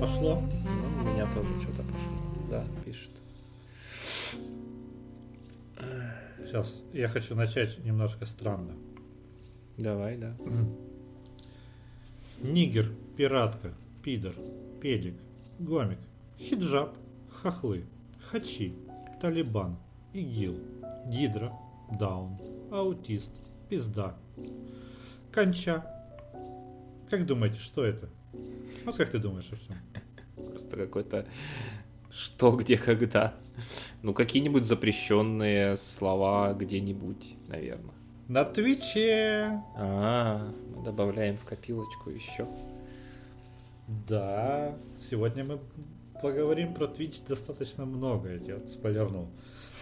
пошло. Ну, у меня тоже что-то пошло. Да, пишет. Сейчас, я хочу начать немножко странно. Давай, да. Нигер, пиратка, пидор, педик, гомик, хиджаб, хохлы, хачи, талибан, игил, гидра, даун, аутист, пизда, конча. Как думаете, что это? Вот как ты думаешь, Артем? Просто какой-то что, где, когда. Ну, какие-нибудь запрещенные слова где-нибудь, наверное. На Твиче. А, мы добавляем в копилочку еще. Да, сегодня мы поговорим про Twitch достаточно много, я тебе спойлернул.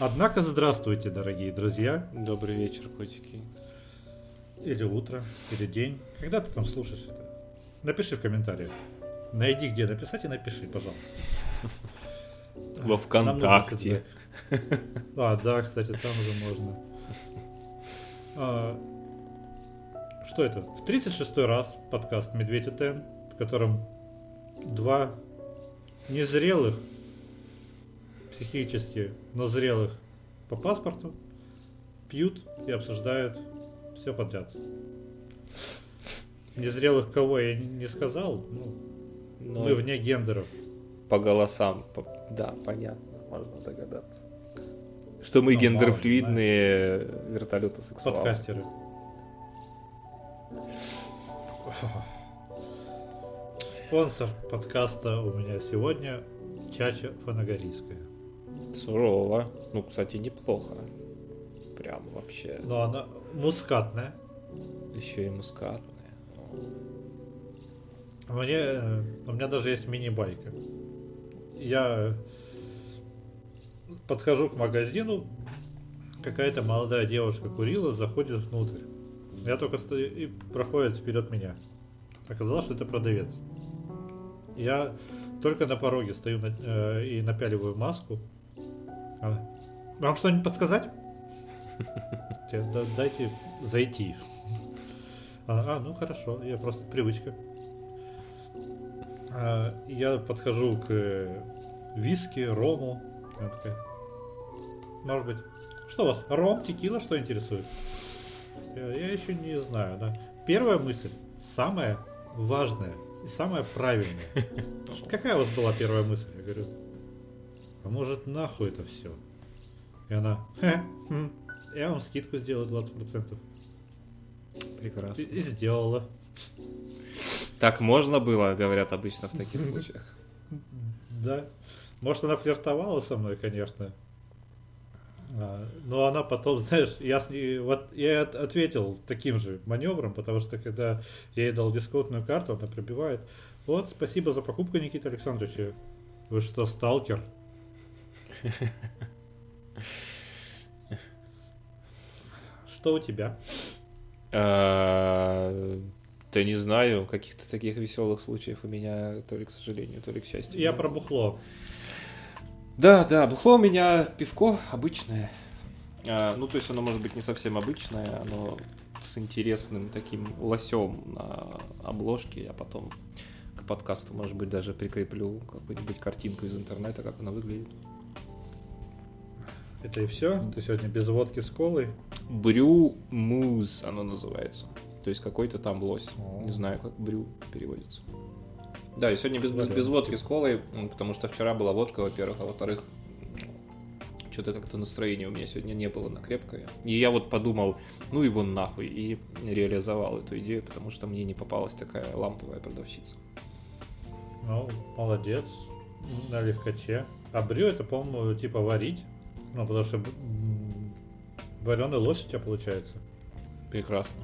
Однако, здравствуйте, дорогие друзья. Добрый вечер, котики. Или утро, или день. Когда ты там слушаешь это? Напиши в комментариях. Найди, где написать, и напиши, пожалуйста. Во ВКонтакте. А, да, кстати, там уже можно. А, что это? В 36 раз подкаст «Медведь и Тен», в котором два незрелых, психически, но зрелых по паспорту пьют и обсуждают все подряд. Незрелых кого я не сказал, ну, Но мы вне гендеров. по голосам, по- да, понятно, можно догадаться. Что мы Ну, гендерфлюидные вертолеты сексуалы. Подкастеры. Спонсор подкаста у меня сегодня Чача Фанагорийская. Сурово. Ну, кстати, неплохо. Прям вообще. Но она мускатная. Еще и мускатная. Мне, э, у меня даже есть мини-байка. Я подхожу к магазину, какая-то молодая девушка курила, заходит внутрь. Я только стою и проходит вперед меня. Оказалось, что это продавец. Я только на пороге стою на- э, и напяливаю маску. Она, Вам что-нибудь подсказать? Те, да- Дайте зайти. А, а, ну хорошо, я просто привычка. А, Я подхожу к э, виски, рому. Она такая, Может быть. Что у вас? Ром, текила, что интересует? Я, еще не знаю, да. Первая мысль, самая важная и самая правильная. Какая у вас была первая мысль? Я говорю, а может нахуй это все? И она, «Хе, хм, я вам скидку сделаю 20%. Прекрасно. И, и сделала. Так можно было, говорят обычно в таких случаях. Да. Может, она флиртовала со мной, конечно. А, Но она потом, знаешь, я, с ней- вот я от- ответил таким же маневром, потому что когда я ей дал дисконтную карту, она пробивает. Вот, спасибо за покупку, Никита Александрович. Вы что, сталкер? Что у тебя? Да не знаю, каких-то таких веселых случаев у меня то ли к сожалению, то ли к счастью. Я про бухло. Да, да, бухло у меня пивко обычное. А, ну, то есть оно может быть не совсем обычное, оно с интересным таким лосем на обложке, а потом к подкасту, может быть, даже прикреплю какую-нибудь картинку из интернета, как оно выглядит. Это и все? Ты сегодня без водки с колой? Брю муз оно называется. То есть какой-то там лось. О. Не знаю, как брю переводится. Да, и сегодня без, без, без водки с колой, потому что вчера была водка, во-первых, а во-вторых, что-то как-то настроения у меня сегодня не было на крепкое. И я вот подумал, ну его нахуй, и реализовал эту идею, потому что мне не попалась такая ламповая продавщица. Ну, молодец. На легкоче. А брю это, по-моему, типа варить. Ну, потому что вареный лось у тебя получается. Прекрасно.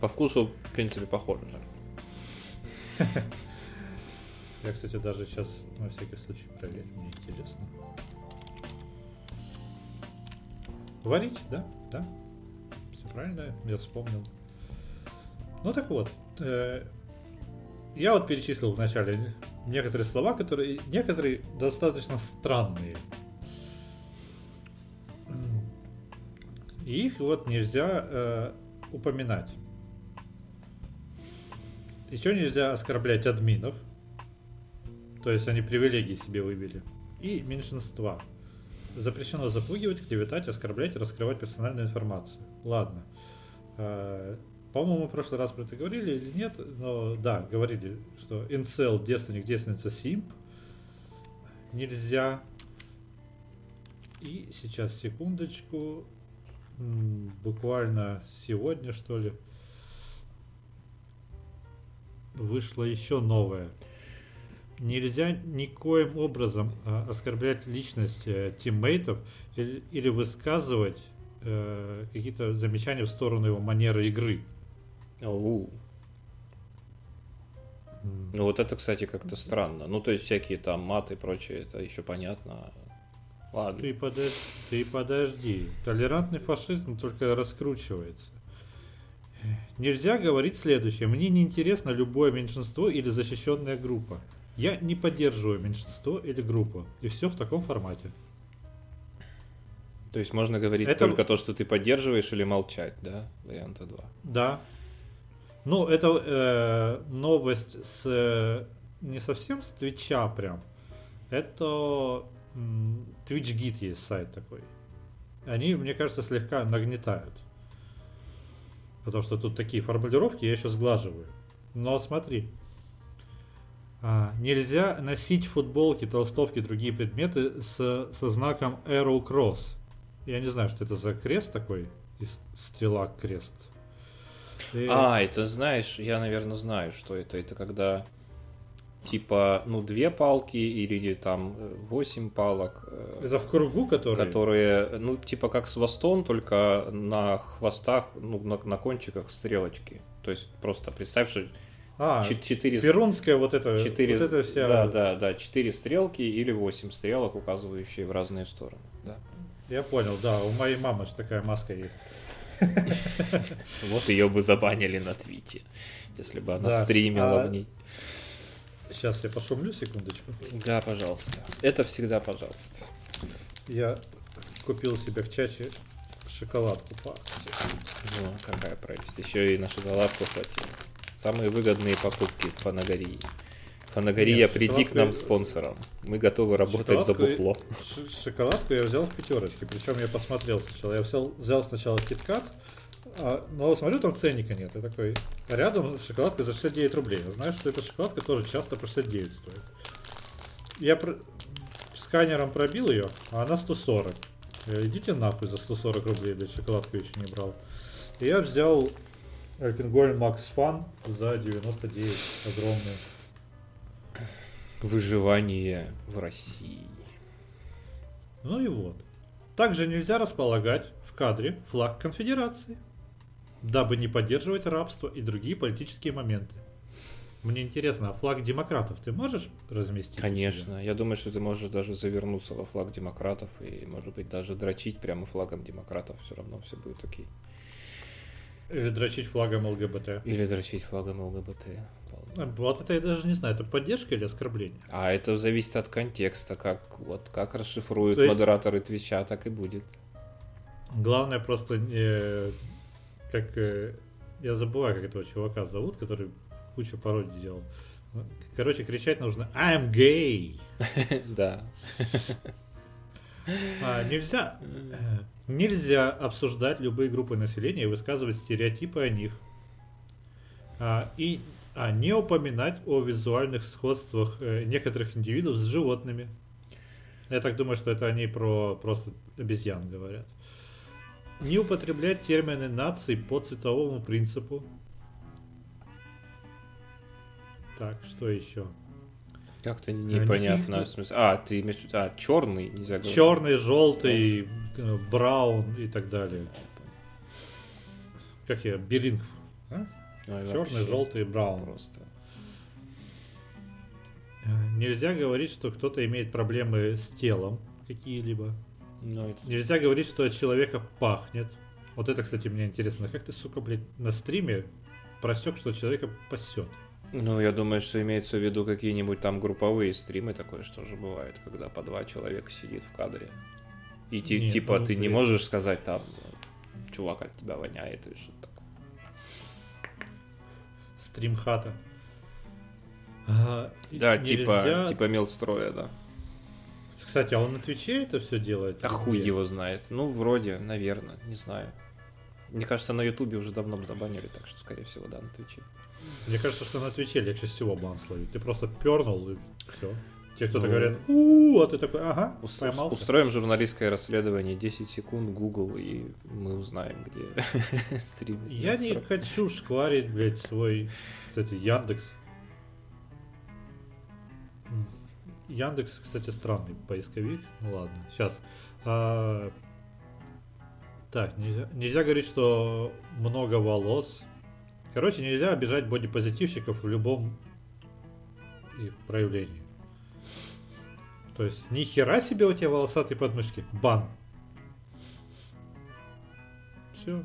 По вкусу, в принципе, похоже. Я, кстати, даже сейчас на всякий случай проверю. Мне интересно. Варить, да? Да. Все правильно, я вспомнил. Ну так вот. э, я вот перечислил вначале некоторые слова, которые некоторые достаточно странные. И их вот нельзя э, упоминать. Еще нельзя оскорблять админов. То есть они привилегии себе выбили. И меньшинства. Запрещено запугивать, клеветать, оскорблять раскрывать персональную информацию. Ладно. Э, По-моему, в прошлый раз про это говорили или нет, но да, говорили, что инцел, девственник, девственница, симп нельзя. И сейчас, секундочку, буквально сегодня, что ли, вышло еще новое. Нельзя никоим образом э, оскорблять личность э, тиммейтов или, высказывать э, какие-то замечания в сторону его манеры игры. Оу. Ну вот это, кстати, как-то странно. Ну, то есть всякие там маты и прочее, это еще понятно. Ладно. Ты, подож- ты подожди. Толерантный фашизм только раскручивается. Нельзя говорить следующее. Мне не интересно любое меньшинство или защищенная группа. Я не поддерживаю меньшинство или группу. И все в таком формате. То есть можно говорить Это- только то, что ты поддерживаешь, или молчать, да? Варианта 2. Да. Ну, это э, новость с э, не совсем с Твича прям. Это Twitch Git есть сайт такой. Они, мне кажется, слегка нагнетают. Потому что тут такие формулировки я еще сглаживаю. Но смотри. А, нельзя носить футболки, толстовки, другие предметы с, со знаком Arrow Cross. Я не знаю, что это за крест такой. Стрела крест. И- А, это знаешь, я, наверное, знаю, что это. Это когда типа, ну, две палки или там э, восемь палок, э, Это в кругу, который... которые, ну, типа как свастон, только на хвостах, ну, на, на кончиках стрелочки. То есть просто представь, что А, чет- четыре... перунская вот это, Четыре, вот это вся... да, да, да, четыре стрелки или восемь стрелок, указывающие в разные стороны. Да. Я понял, да, у моей мамы же такая маска есть. Вот ее бы забанили на Твите, если бы она стримила а- в ней. Сейчас я пошумлю секундочку. Да, пожалуйста. Это всегда пожалуйста. Я купил себе в чаче шоколадку по акции. Ну, какая прелесть. Еще и на шоколадку хватило. Самые выгодные покупки в Фанагории. Фанагория, Нет, приди к нам спонсором. Мы готовы работать за бухло. Шоколадку я взял в пятерочке, причем я посмотрел сначала. Я взял, взял сначала киткат, а, но смотрю, там ценника нет. Я такой, рядом шоколадка за 69 рублей. Я знаю, что эта шоколадка тоже часто по 69 стоит. Я про- сканером пробил ее, а она 140. Я, Идите нахуй за 140 рублей, блядь, шоколадку еще не брал. И я взял Альпингольм Макс Фан за 99 огромную. Выживание в России. Ну и вот. Также нельзя располагать в кадре флаг конфедерации, дабы не поддерживать рабство и другие политические моменты. Мне интересно, а флаг демократов ты можешь разместить? Конечно. Я думаю, что ты можешь даже завернуться во флаг демократов и, может быть, даже дрочить прямо флагом демократов. Все равно все будет окей. Или дрочить флагом ЛГБТ. Или дрочить флагом ЛГБТ. А, Вот это я даже не знаю, это поддержка или оскорбление? А это зависит от контекста, как вот как расшифруют То есть- модераторы Твича, так и будет. Главное просто не... Как... э, Я забываю, как этого чувака зовут, который кучу пародий делал. Короче, кричать нужно I'm gay. Да. А, нельзя, э, нельзя обсуждать любые группы населения и высказывать стереотипы о них. А, и а, не упоминать о визуальных сходствах э, некоторых индивидов с животными. Я так думаю, что это они про просто обезьян говорят. Не употреблять термины наций по цветовому принципу. Так, что еще? Как-то непонятно. никаких- смысле, а, ты имеешь в виду, а, черный нельзя говорить. Черный, желтый, э, браун и так далее. Как я? Беринг. а? Ой, Черный, желтый, браун. Просто. Э, Нельзя говорить, что кто-то имеет проблемы с телом какие-либо. Ну, это- Нельзя говорить, что от человека пахнет. Вот это, кстати, мне интересно. Как ты, сука, блядь, на стриме просек, что человека пасет? Ну, я думаю, что имеется в виду какие-нибудь там групповые стримы, такое что же бывает, когда по два человека сидит в кадре. И ти- Нет, типа ну, ты не блин. можешь сказать там, чувак от тебя воняет или что-то такое. Стрим хата. А, Да, нельзя- типа, типа мелстроя, да. Кстати, а он на Твиче это все делает? А хуй его знает. Ну, вроде, наверное, не знаю. Мне кажется, на Ютубе уже давно бы забанили, так что, скорее всего, да, на Твиче. Мне кажется, что на Твиче легче всего бан словить. Ты просто пернул и все. Те кто-то Ну. говорят, у а ты такой, ага, Ус- поймался. устроим журналистское расследование 10 секунд Google, и мы узнаем, где стрим. Я не хочу шкварить, блядь, свой, кстати, Яндекс. Яндекс, кстати, странный поисковик. Ну ладно, сейчас. так, нельзя, нельзя говорить, что много волос. Короче, нельзя обижать бодипозитивщиков в любом их проявлении. То есть, ни хера себе у тебя волосатые подмышки. Бан. Все.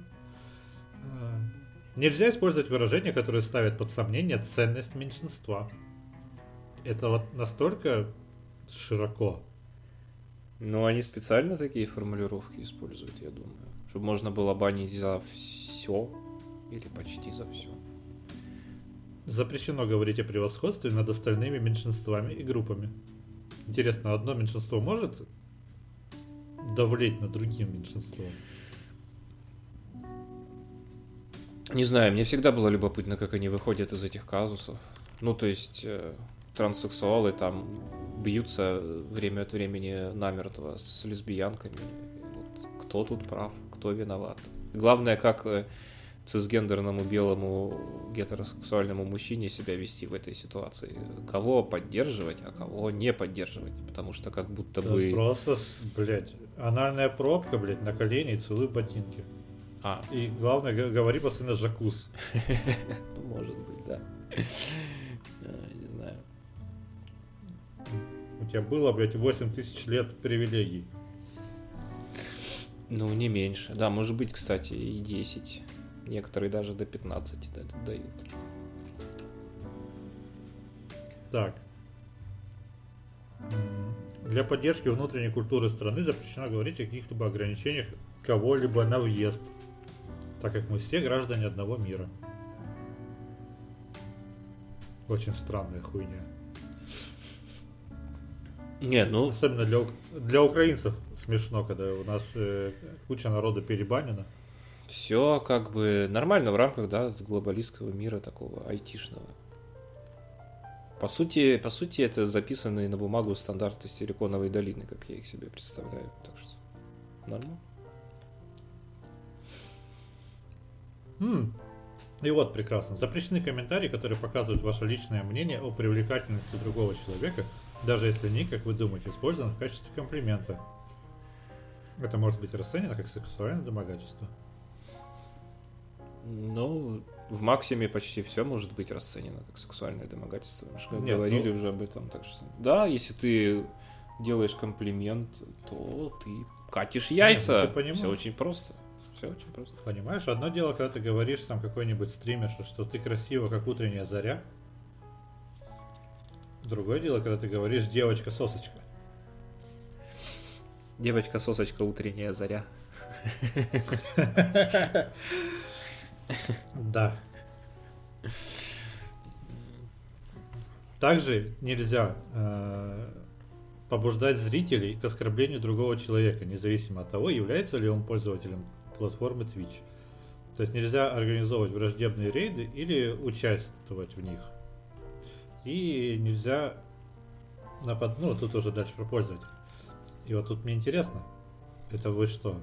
Нельзя использовать выражения, которые ставят под сомнение ценность меньшинства. Это вот настолько широко. Ну, они специально такие формулировки используют, я думаю. Чтобы можно было банить за все или почти за все. Запрещено говорить о превосходстве над остальными меньшинствами и группами. Интересно, одно меньшинство может давлеть над другим меньшинством? Не знаю, мне всегда было любопытно, как они выходят из этих казусов. Ну, то есть, э, транссексуалы там бьются время от времени намертво с лесбиянками. Кто тут прав, кто виноват. Главное, как э, цисгендерному белому гетеросексуальному мужчине себя вести в этой ситуации. Кого поддерживать, а кого не поддерживать. Потому что как будто Да бы... Просто, блядь, анальная пробка, блядь, на колени и целуй ботинки. А, И главное, говори постоянно жакуз. ну, может быть, да. У тебя было, блядь, 8 тысяч лет привилегий. Ну, не меньше. Да, может быть, кстати, и 10. Некоторые даже до 15 да- дают. Так. Для поддержки внутренней культуры страны запрещено говорить о каких-либо ограничениях кого-либо на въезд, так как мы все граждане одного мира. Очень странная хуйня. Нет, ну, Особенно для, для украинцев смешно, когда у нас э, куча народа перебанена. все как бы нормально в рамках, да, глобалистского мира такого айтишного. По сути, по сути, это записанные на бумагу стандарты Силиконовой долины, как я их себе представляю. Так что нормально. М. И вот прекрасно. Запрещены комментарии, которые показывают ваше личное мнение о привлекательности другого человека, даже если они, как вы думаете, использованы в качестве комплимента. Это может быть расценено как сексуальное домогательство. Ну, в максиме почти все может быть расценено как сексуальное домогательство. Мы же Нет, говорили ну- уже об этом. Так что, да, если ты делаешь комплимент, то ты катишь яйца. ну ты понимаешь. Все очень просто. Все очень просто. Понимаешь, одно дело, когда ты говоришь там какой-нибудь стримерше, что ты красива, как утренняя заря. Другое дело, когда ты говоришь девочка-сосочка. Девочка-сосочка, утренняя заря. Да. Также нельзя э, побуждать зрителей к оскорблению другого человека, независимо от того, является ли он пользователем платформы Twitch. То есть нельзя организовывать враждебные рейды или участвовать в них. И нельзя напад... Ну, тут уже дальше про пользователя. И вот тут мне интересно, это вы что,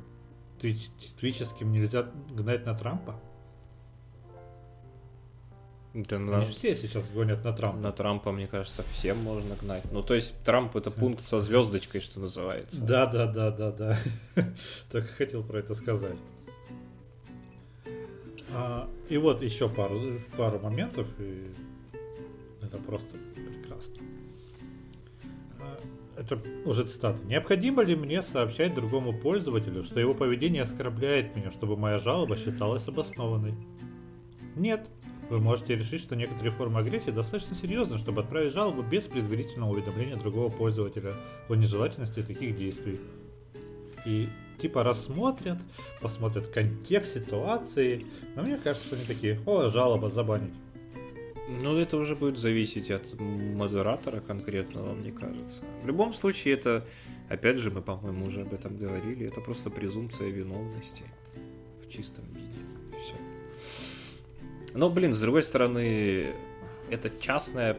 твич... твическим нельзя гнать на Трампа? Да на, все сейчас гонят на Трампа. на Трампа, мне кажется, всем можно гнать. Ну, то есть Трамп это пункт со звездочкой, что называется. Да, да, да, да, да. Только хотел про это сказать. А, и вот еще пару, пару моментов, и это просто прекрасно. А, Это уже цитата. Необходимо ли мне сообщать другому пользователю, что его поведение оскорбляет меня, чтобы моя жалоба считалась обоснованной? Нет. Вы можете решить, что некоторые формы агрессии достаточно серьезны, чтобы отправить жалобу без предварительного уведомления другого пользователя о нежелательности таких действий. И типа рассмотрят, посмотрят контекст ситуации. Но мне кажется, что они такие, о, жалоба, забанить. Ну, это уже будет зависеть от модератора конкретного, мне кажется. В любом случае, это, опять же, мы, по-моему, уже об этом говорили, это просто презумпция виновности в чистом виде. Все. Но, блин, с другой стороны, это частная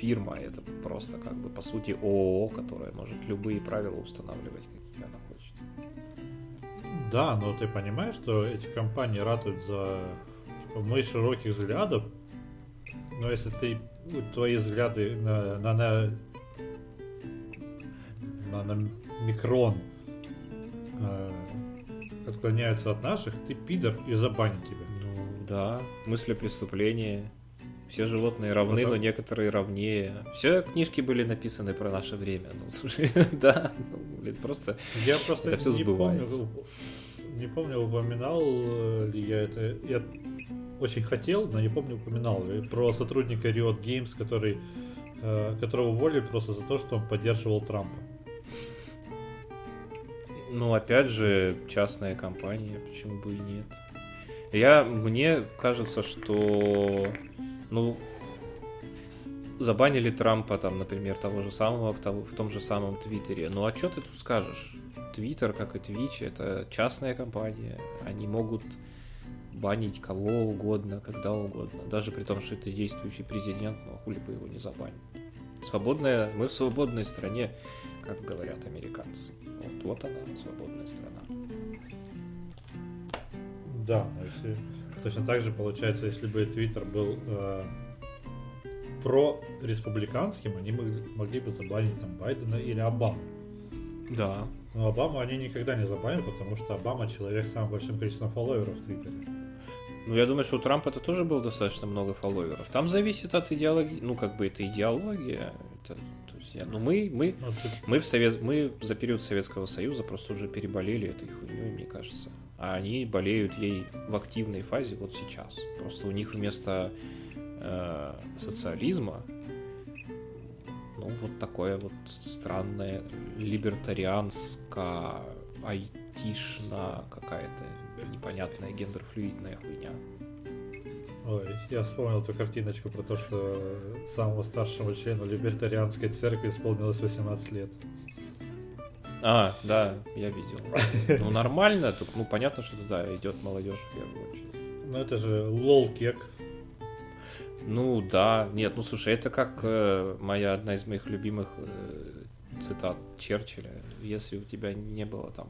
фирма, это просто как бы, по сути, ООО, которая может любые правила устанавливать, какие она хочет. Да, но ты понимаешь, что эти компании ратуют за типа, мы широких взглядов, но если ты ну, твои взгляды на, на, на, на, на микрон э, отклоняются от наших, ты пидор и забанят тебя. Ну да, мысли преступления. Все животные равны, Потом... но некоторые равнее. Все книжки были написаны про наше время. Ну, слушай, да, ну, блин, просто, я просто это все сбывается. Помню, не помню, упоминал ли я это. Я очень хотел, но не помню, упоминал ли, про сотрудника Riot Games, который, э, которого уволили просто за то, что он поддерживал Трампа. Ну, опять же, частная компания, почему бы и нет. Я, мне кажется, что, ну, забанили Трампа, там, например, того же самого в, того, в том же самом Твиттере. Ну, а что ты тут скажешь? Твиттер, как и Твич, это частная компания. Они могут банить кого угодно, когда угодно. Даже при том, что это действующий президент, но хули бы его не забанить. Свободная, мы в свободной стране, как говорят американцы. Вот, вот она, свободная страна. Да, но если точно так же получается, если бы Твиттер был э, про республиканским, они могли бы забанить там Байдена или Обаму. Да. Но Обаму они никогда не забанят, потому что Обама человек с самым большим количеством фолловеров в Твиттере. Ну, я думаю, что у Трампа это тоже было достаточно много фолловеров. Там зависит от идеологии, ну, как бы это идеология. Это, то есть, я, ну, мы, мы, ну, мы, в Совет, мы за период Советского Союза просто уже переболели этой хуйней, мне кажется. А они болеют ей в активной фазе вот сейчас. Просто у них вместо э, социализма ну, вот такое вот странное либертарианско айтишно какая-то непонятная гендерфлюидная хуйня. Ой, я вспомнил эту картиночку про то, что самому старшему члену либертарианской церкви исполнилось 18 лет. А, да, я видел. Ну, нормально, только, ну, понятно, что туда идет молодежь в первую очередь. Ну, это же лол-кек. Ну, да, нет, ну, слушай, это как э, моя одна из моих любимых э, цитат Черчилля. Если у тебя не было там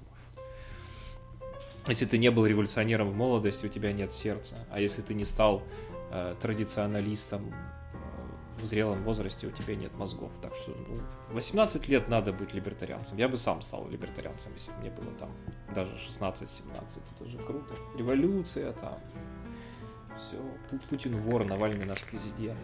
если ты не был революционером в молодости, у тебя нет сердца. А если ты не стал э, традиционалистом э, в зрелом возрасте, у тебя нет мозгов. Так что ну, 18 лет надо быть либертарианцем. Я бы сам стал либертарианцем, если бы мне было там даже 16-17. Это же круто. Революция там. Все. Путин вор, Навальный наш президент.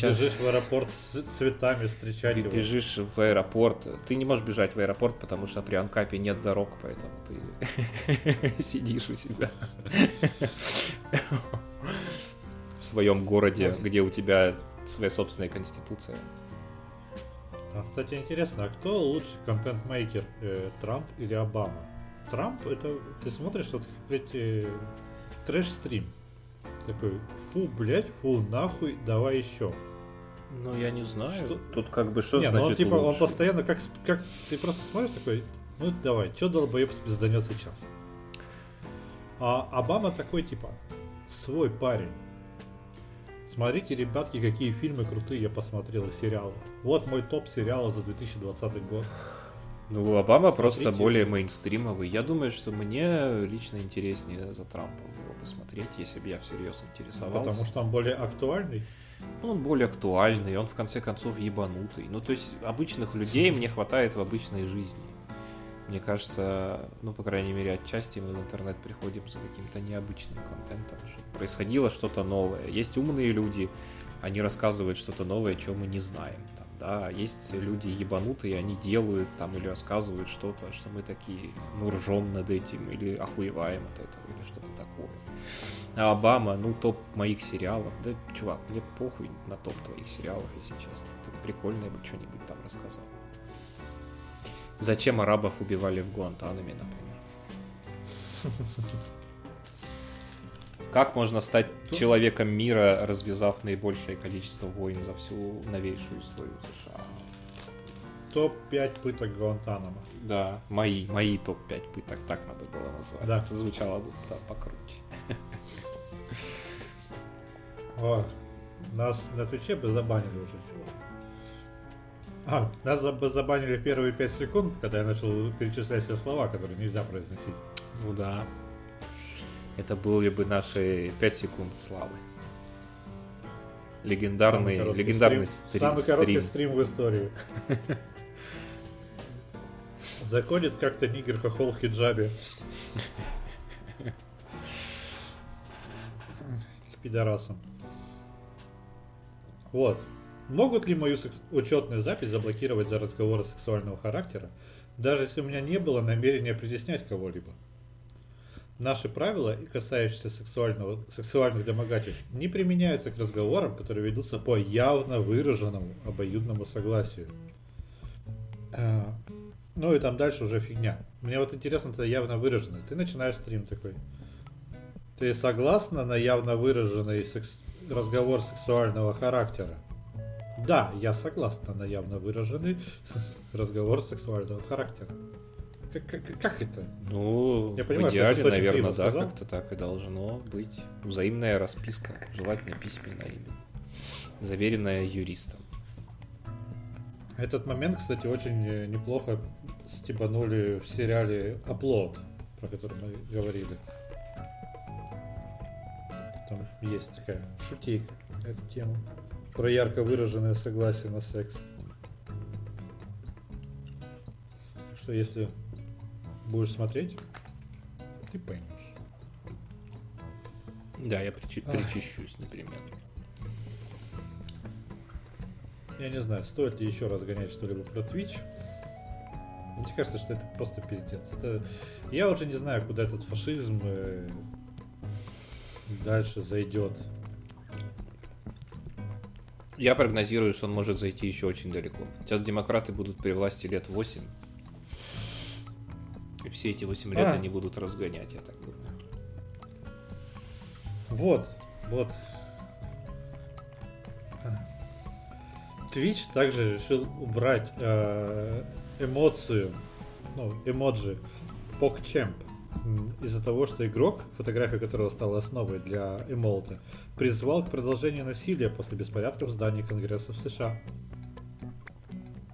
Бежишь в аэропорт с цветами встречать его. Бежишь в аэропорт. Ты не можешь бежать в аэропорт, потому что при Анкапе нет дорог, поэтому ты сидишь у себя в своем городе, где у тебя своя собственная конституция. А, кстати, интересно, а кто лучший контент-мейкер, э, Трамп или Обама? Трамп, это ты смотришь вот эти трэш-стрим, такой, фу, блядь, фу, нахуй, давай еще. Ну, я не знаю. Что? Тут как бы что не, значит ну, он, типа, лучше? он постоянно, как, как ты просто смотришь такой, ну давай, что долбоеб спизданет сейчас? А Обама такой, типа, свой парень. Смотрите, ребятки, какие фильмы крутые я посмотрел и сериалы. Вот мой топ сериалов за 2020 год. Ну, Обама Смотрите. просто более мейнстримовый. Я думаю, что мне лично интереснее за Трампом было посмотреть, если бы я всерьез интересовался. Потому что он более актуальный? Ну, он более актуальный, он в конце концов ебанутый. Ну, то есть обычных людей мне хватает в обычной жизни. Мне кажется, ну, по крайней мере, отчасти мы в интернет приходим за каким-то необычным контентом, чтобы происходило что-то новое. Есть умные люди, они рассказывают что-то новое, чего мы не знаем да, есть люди ебанутые, они делают там или рассказывают что-то, что мы такие, ну, ржем над этим или охуеваем от этого или что-то такое. А Обама, ну, топ моих сериалов, да, чувак, мне похуй на топ твоих сериалов, если честно. Ты прикольное бы что-нибудь там рассказал. Зачем арабов убивали в Гуантанаме, например? Как можно стать человеком мира, развязав наибольшее количество войн за всю новейшую историю США? Топ-5 пыток Гуантанамо. Да, мои, мои топ-5 пыток, так надо было назвать. Да. Это звучало бы да, покруче. О, нас на Твиче бы забанили уже, чувак. А, нас бы забанили первые 5 секунд, когда я начал перечислять все слова, которые нельзя произносить. Ну да. Это были бы наши 5 секунд славы. Легендарный, Самый легендарный стрим- стри- Самый короткий стрим. стрим в истории. Заходит как-то нигер хохол хиджабе. К пидорасам. Вот. Могут ли мою секс- учетную запись заблокировать за разговоры сексуального характера, даже если у меня не было намерения притеснять кого-либо? Наши правила, касающиеся сексуального, сексуальных домогательств, не применяются к разговорам, которые ведутся по явно выраженному обоюдному согласию. А, Ну и там дальше уже фигня. Мне вот интересно, это явно выражено. Ты начинаешь стрим такой. Ты согласна на явно выраженный секс- разговор сексуального характера? Да, я согласна на явно выраженный разговор сексуального характера. Как, как- как это? Ну, Я понимаю, в идеале, наверное, да, как-то так и должно быть. Взаимная расписка, желательно письменная именно. Заверенная юристом. Этот момент, кстати, очень э, неплохо стебанули в сериале Upload, про который мы говорили. Там есть такая шутейка эту тему. Про ярко выраженное согласие на секс. Так что если будешь смотреть, ты поймешь. Да, я причи- Ах. причащусь, например. Я не знаю, стоит ли еще раз гонять что-либо про Twitch. Мне кажется, что это просто пиздец. Это... Я уже не знаю, куда этот фашизм э, дальше зайдет. Я прогнозирую, что он может зайти еще очень далеко. Сейчас демократы будут при власти лет 8. И все эти 8 лет А. они будут разгонять, я так думаю. Вот, вот. Twitch также решил убрать э, эмоцию, ну, эмоджи м, из-за того, что игрок, фотография которого стала основой для эмолта, призвал к продолжению насилия после беспорядков в здании Конгресса в США.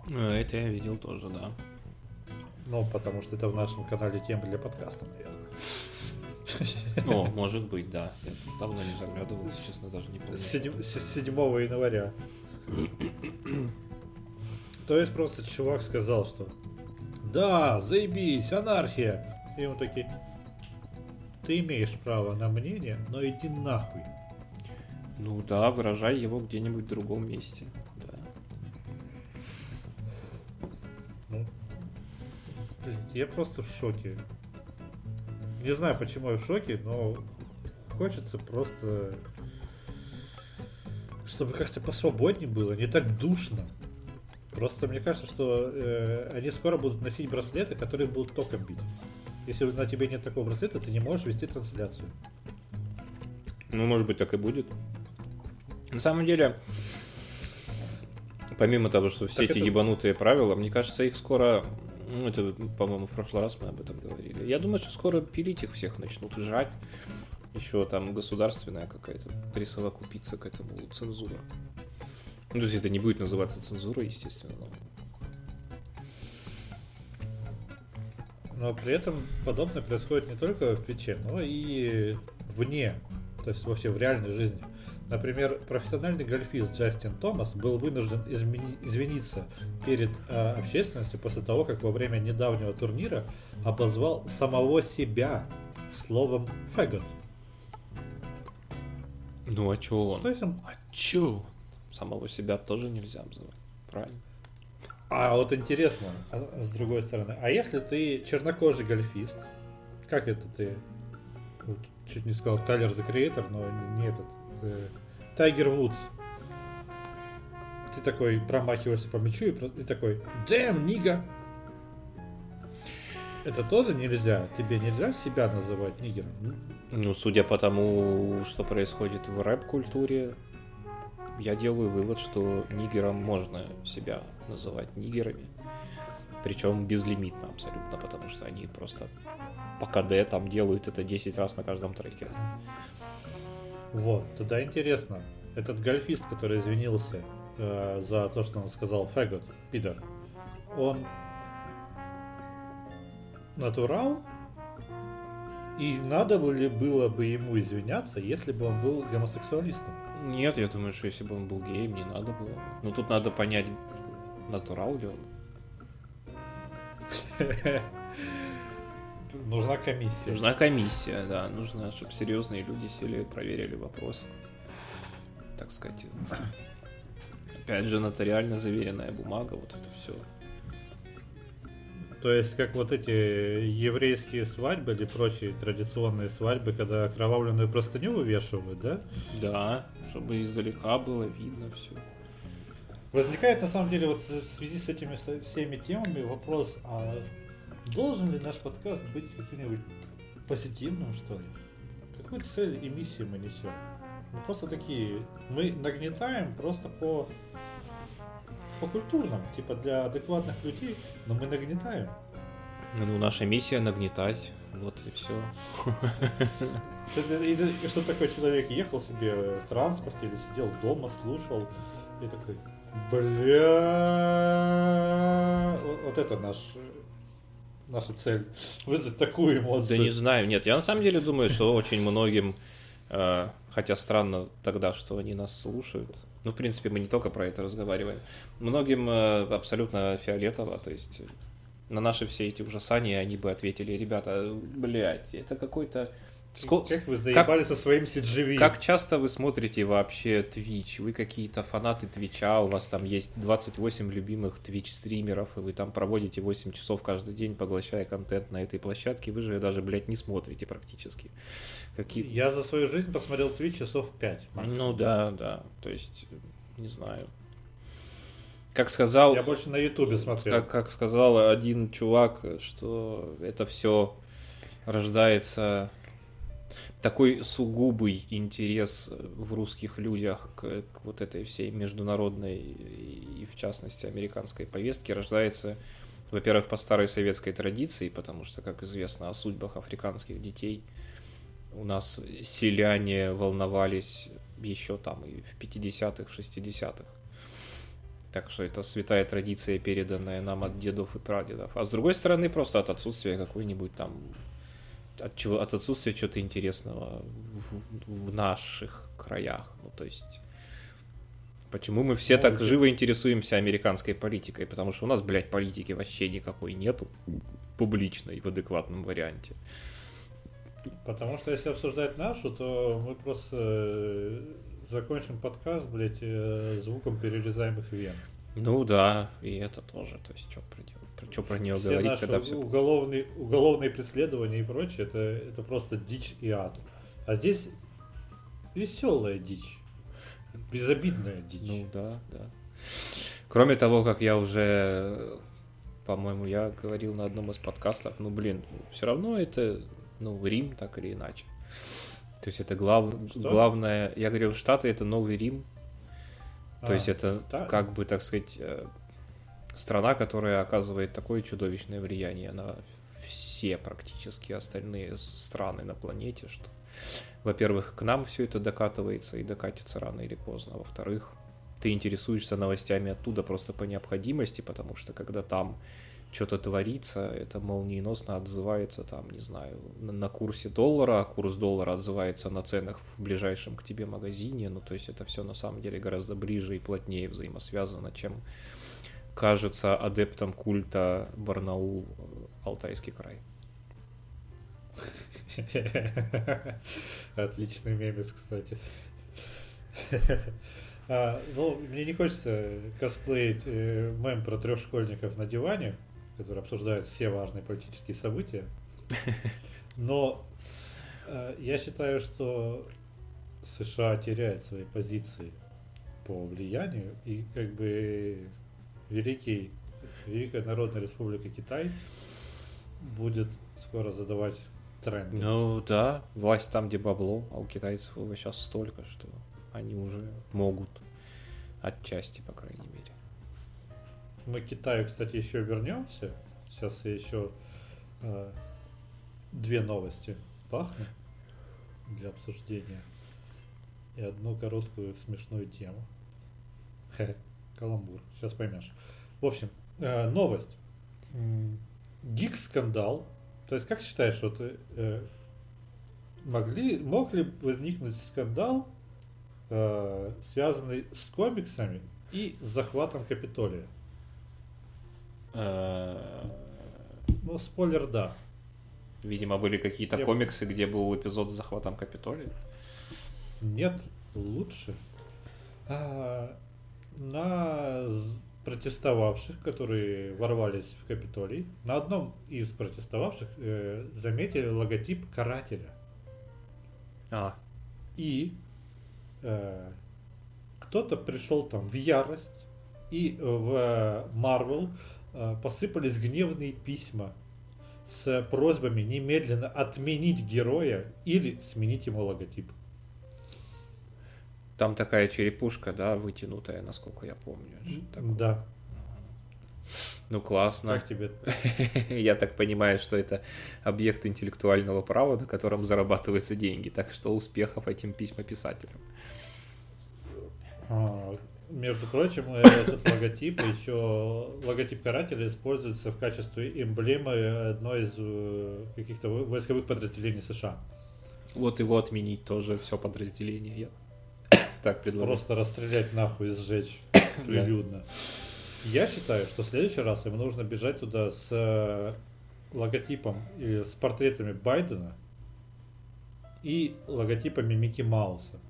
Ну, это я видел тоже, да. Ну, потому что это в нашем канале темы для подкаста, наверное. О, может быть, да. Я давно не заглядывал, честно, даже не помню. С седем- с 7 января. То есть просто чувак сказал, что да, заебись, анархия. И ему такие, ты имеешь право на мнение, но иди нахуй. Ну да, выражай его где-нибудь в другом месте. Да. Ну, блин, я просто в шоке. Не знаю, почему я в шоке, но хочется просто, чтобы как-то посвободнее было, не так душно. Просто мне кажется, что э, они скоро будут носить браслеты, которые будут током бить. Если на тебе нет такого браслета, ты не можешь вести трансляцию. Ну, может быть, так и будет. На самом деле, помимо того, что все Так эти это- ебанутые правила, мне кажется, их скоро... Ну, это, по-моему, в прошлый раз мы об этом говорили. Я думаю, что скоро пилить их всех начнут жать. Еще там государственная какая-то присовокупиться к этому цензура. Ну, то есть это не будет называться цензурой, естественно. но- Но при этом подобное происходит не только в Твиче, но и вне, то есть вообще в реальной жизни. Например, профессиональный гольфист Джастин Томас был вынужден измени- извиниться перед э, общественностью после того, как во время недавнего турнира обозвал самого себя словом фэгот. Ну, а чё он? То есть он... А чё? Самого себя тоже нельзя обзывать. Правильно? А вот интересно, а с другой стороны, а если ты чернокожий гольфист, как это ты, чуть не сказал Тайлер the Creator, но не этот, э, Тайгер Вудс, ты такой промахиваешься по мячу и, и такой, damn, нига, Это тоже нельзя? Тебе нельзя себя называть нигером? Ну, судя по тому, что происходит в рэп-культуре, я делаю вывод, что нигерам можно себя называть нигерами. Причем безлимитно абсолютно, потому что они просто по КД там делают это 10 раз на каждом треке. Вот, тогда интересно. Этот гольфист, который извинился э, за то, что он сказал фэгот, пидор, он натурал? И надо ли было бы ему извиняться, если бы он был гомосексуалистом? Нет, я думаю, что если бы он был геем, не надо было. Но тут надо понять, натурал ли он. Нужна комиссия. Нужна комиссия, да. Нужно, чтобы серьезные люди сели и проверили вопрос. Так сказать. Опять же, нотариально заверенная бумага, вот это все. То есть, как вот эти еврейские свадьбы или прочие традиционные свадьбы, когда окровавленную простыню вывешивают, да? Да, чтобы издалека было видно все. Возникает на самом деле вот в связи с этими всеми темами вопрос, а должен ли наш подкаст быть каким-нибудь позитивным, что ли? Какую цель и миссию мы несем? Мы просто такие, мы нагнетаем просто по по культурному, типа для адекватных людей, но мы нагнетаем. Ну, наша миссия нагнетать, вот и все. И что такой человек ехал себе в транспорте или сидел дома, слушал, и такой, бля, вот это наш наша цель вызвать такую эмоцию. Да не знаю, нет, я на самом деле думаю, что очень многим, э, хотя странно тогда, что они нас слушают, ну, в принципе, мы не только про это разговариваем. Многим э, абсолютно фиолетово, то есть на наши все эти ужасания они бы ответили, ребята, блядь, это какой-то Ско... Как вы заебали как... со своим CGV? Как часто вы смотрите вообще Twitch? Вы какие-то фанаты Твича, у вас там есть 28 любимых Twitch стримеров, и вы там проводите 8 часов каждый день, поглощая контент на этой площадке, вы же даже, блядь, не смотрите практически. Какие... Я за свою жизнь посмотрел Twitch часов 5. Максимум. Ну да, да, то есть, не знаю. Как сказал... Я больше на Ютубе смотрел. Как, как сказал один чувак, что это все рождается такой сугубый интерес в русских людях к, к вот этой всей международной и, в частности, американской повестке рождается, во-первых, по старой советской традиции, потому что, как известно, о судьбах африканских детей у нас селяне волновались еще там и в 50-х, в 60-х. Так что это святая традиция, переданная нам от дедов и прадедов. А с другой стороны, просто от отсутствия какой-нибудь там от, чего, от отсутствия чего-то интересного в, в наших краях. Ну, то есть, почему мы все ну, так живо интересуемся американской политикой? Потому что у нас, блядь, политики вообще никакой нету публичной в адекватном варианте. Потому что если обсуждать нашу, то мы просто э, закончим подкаст, блядь, э, звуком перерезаемых вен. Ну да, и это тоже, то есть что проделать. Про что про нее все говорить, наши когда все... Уголовные, уголовные преследования и прочее, это, это просто дичь и ад. А здесь веселая дичь. Безобидная дичь. Ну да, да. Кроме того, как я уже, по-моему, я говорил на одном из подкастов, ну блин, все равно это, ну, Рим так или иначе. То есть это глав... главное, я говорил, Штаты это новый Рим. То а, есть это так? как бы, так сказать, э, страна, которая оказывает такое чудовищное влияние на все практически остальные страны на планете, что, во-первых, к нам все это докатывается и докатится рано или поздно, а во-вторых, ты интересуешься новостями оттуда просто по необходимости, потому что когда там что-то творится, это молниеносно отзывается там, не знаю, на, курсе доллара, а курс доллара отзывается на ценах в ближайшем к тебе магазине, ну то есть это все на самом деле гораздо ближе и плотнее взаимосвязано, чем кажется адептом культа Барнаул, Алтайский край. Отличный мемец, кстати. А, ну, мне не хочется косплеить э, мем про трех школьников на диване, которые обсуждают все важные политические события. Но э, я считаю, что США теряет свои позиции по влиянию, и как бы Великий, Великая Народная Республика Китай будет скоро задавать тренд. Ну да, власть там, где бабло, а у китайцев его сейчас столько, что они уже могут отчасти, по крайней мере. Мы к Китаю, кстати, еще вернемся. Сейчас еще э, две новости пахну для обсуждения. И одну короткую смешную тему. Каламбур. Сейчас поймешь. В общем, э, новость. Гик-скандал. То есть, как считаешь, вот э, могли, мог ли возникнуть скандал, э, связанный с комиксами и с захватом Капитолия? Э, Ну, спойлер, да. Видимо, были какие-то Я- комиксы, где был эпизод с захватом Капитолия. Нет, лучше. А, на протестовавших, которые ворвались в Капитолий, на одном из протестовавших э, заметили логотип карателя. А, И э, кто-то пришел там в ярость, и в Марвел э, посыпались гневные письма с просьбами немедленно отменить героя или сменить ему логотип. Там такая черепушка, да, вытянутая, насколько я помню. Да. Ну классно. Как тебе? Я так понимаю, что это объект интеллектуального права, на котором зарабатываются деньги. Так что успехов этим письмописателям. А, Между прочим, этот логотип еще логотип карателя используется в качестве эмблемы одной из э, каких-то во- войсковых подразделений США. Вот его отменить тоже все подразделение. Я так предложил. Просто расстрелять нахуй и сжечь прилюдно. Я считаю, что в следующий раз им нужно бежать туда с э, логотипом и с портретами Байдена и логотипами Микки Мауса.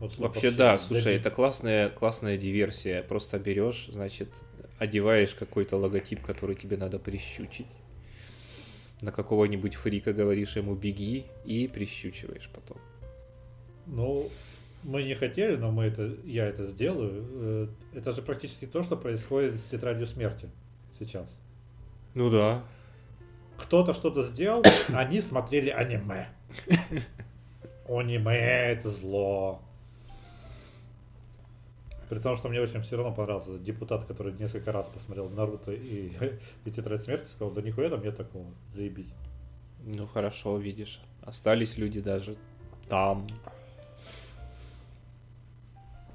Вот чтоб Вообще, да, добить. слушай, это классная, классная диверсия. Просто берешь, значит, одеваешь какой-то логотип, который тебе надо прищучить. На какого-нибудь фрика говоришь ему беги и прищучиваешь потом. Ну, мы не хотели, но мы это, я это сделаю. Э, Это же практически то, что происходит с тетрадью смерти сейчас. Ну да. Кто-то что-то сделал, они смотрели аниме. Аниме это зло. При том, что мне очень все равно понравился депутат, который несколько раз посмотрел Наруто и, и Тетрадь смерти, сказал, да нихуя там нет такого, заебись. Ну хорошо, видишь. Остались люди даже там,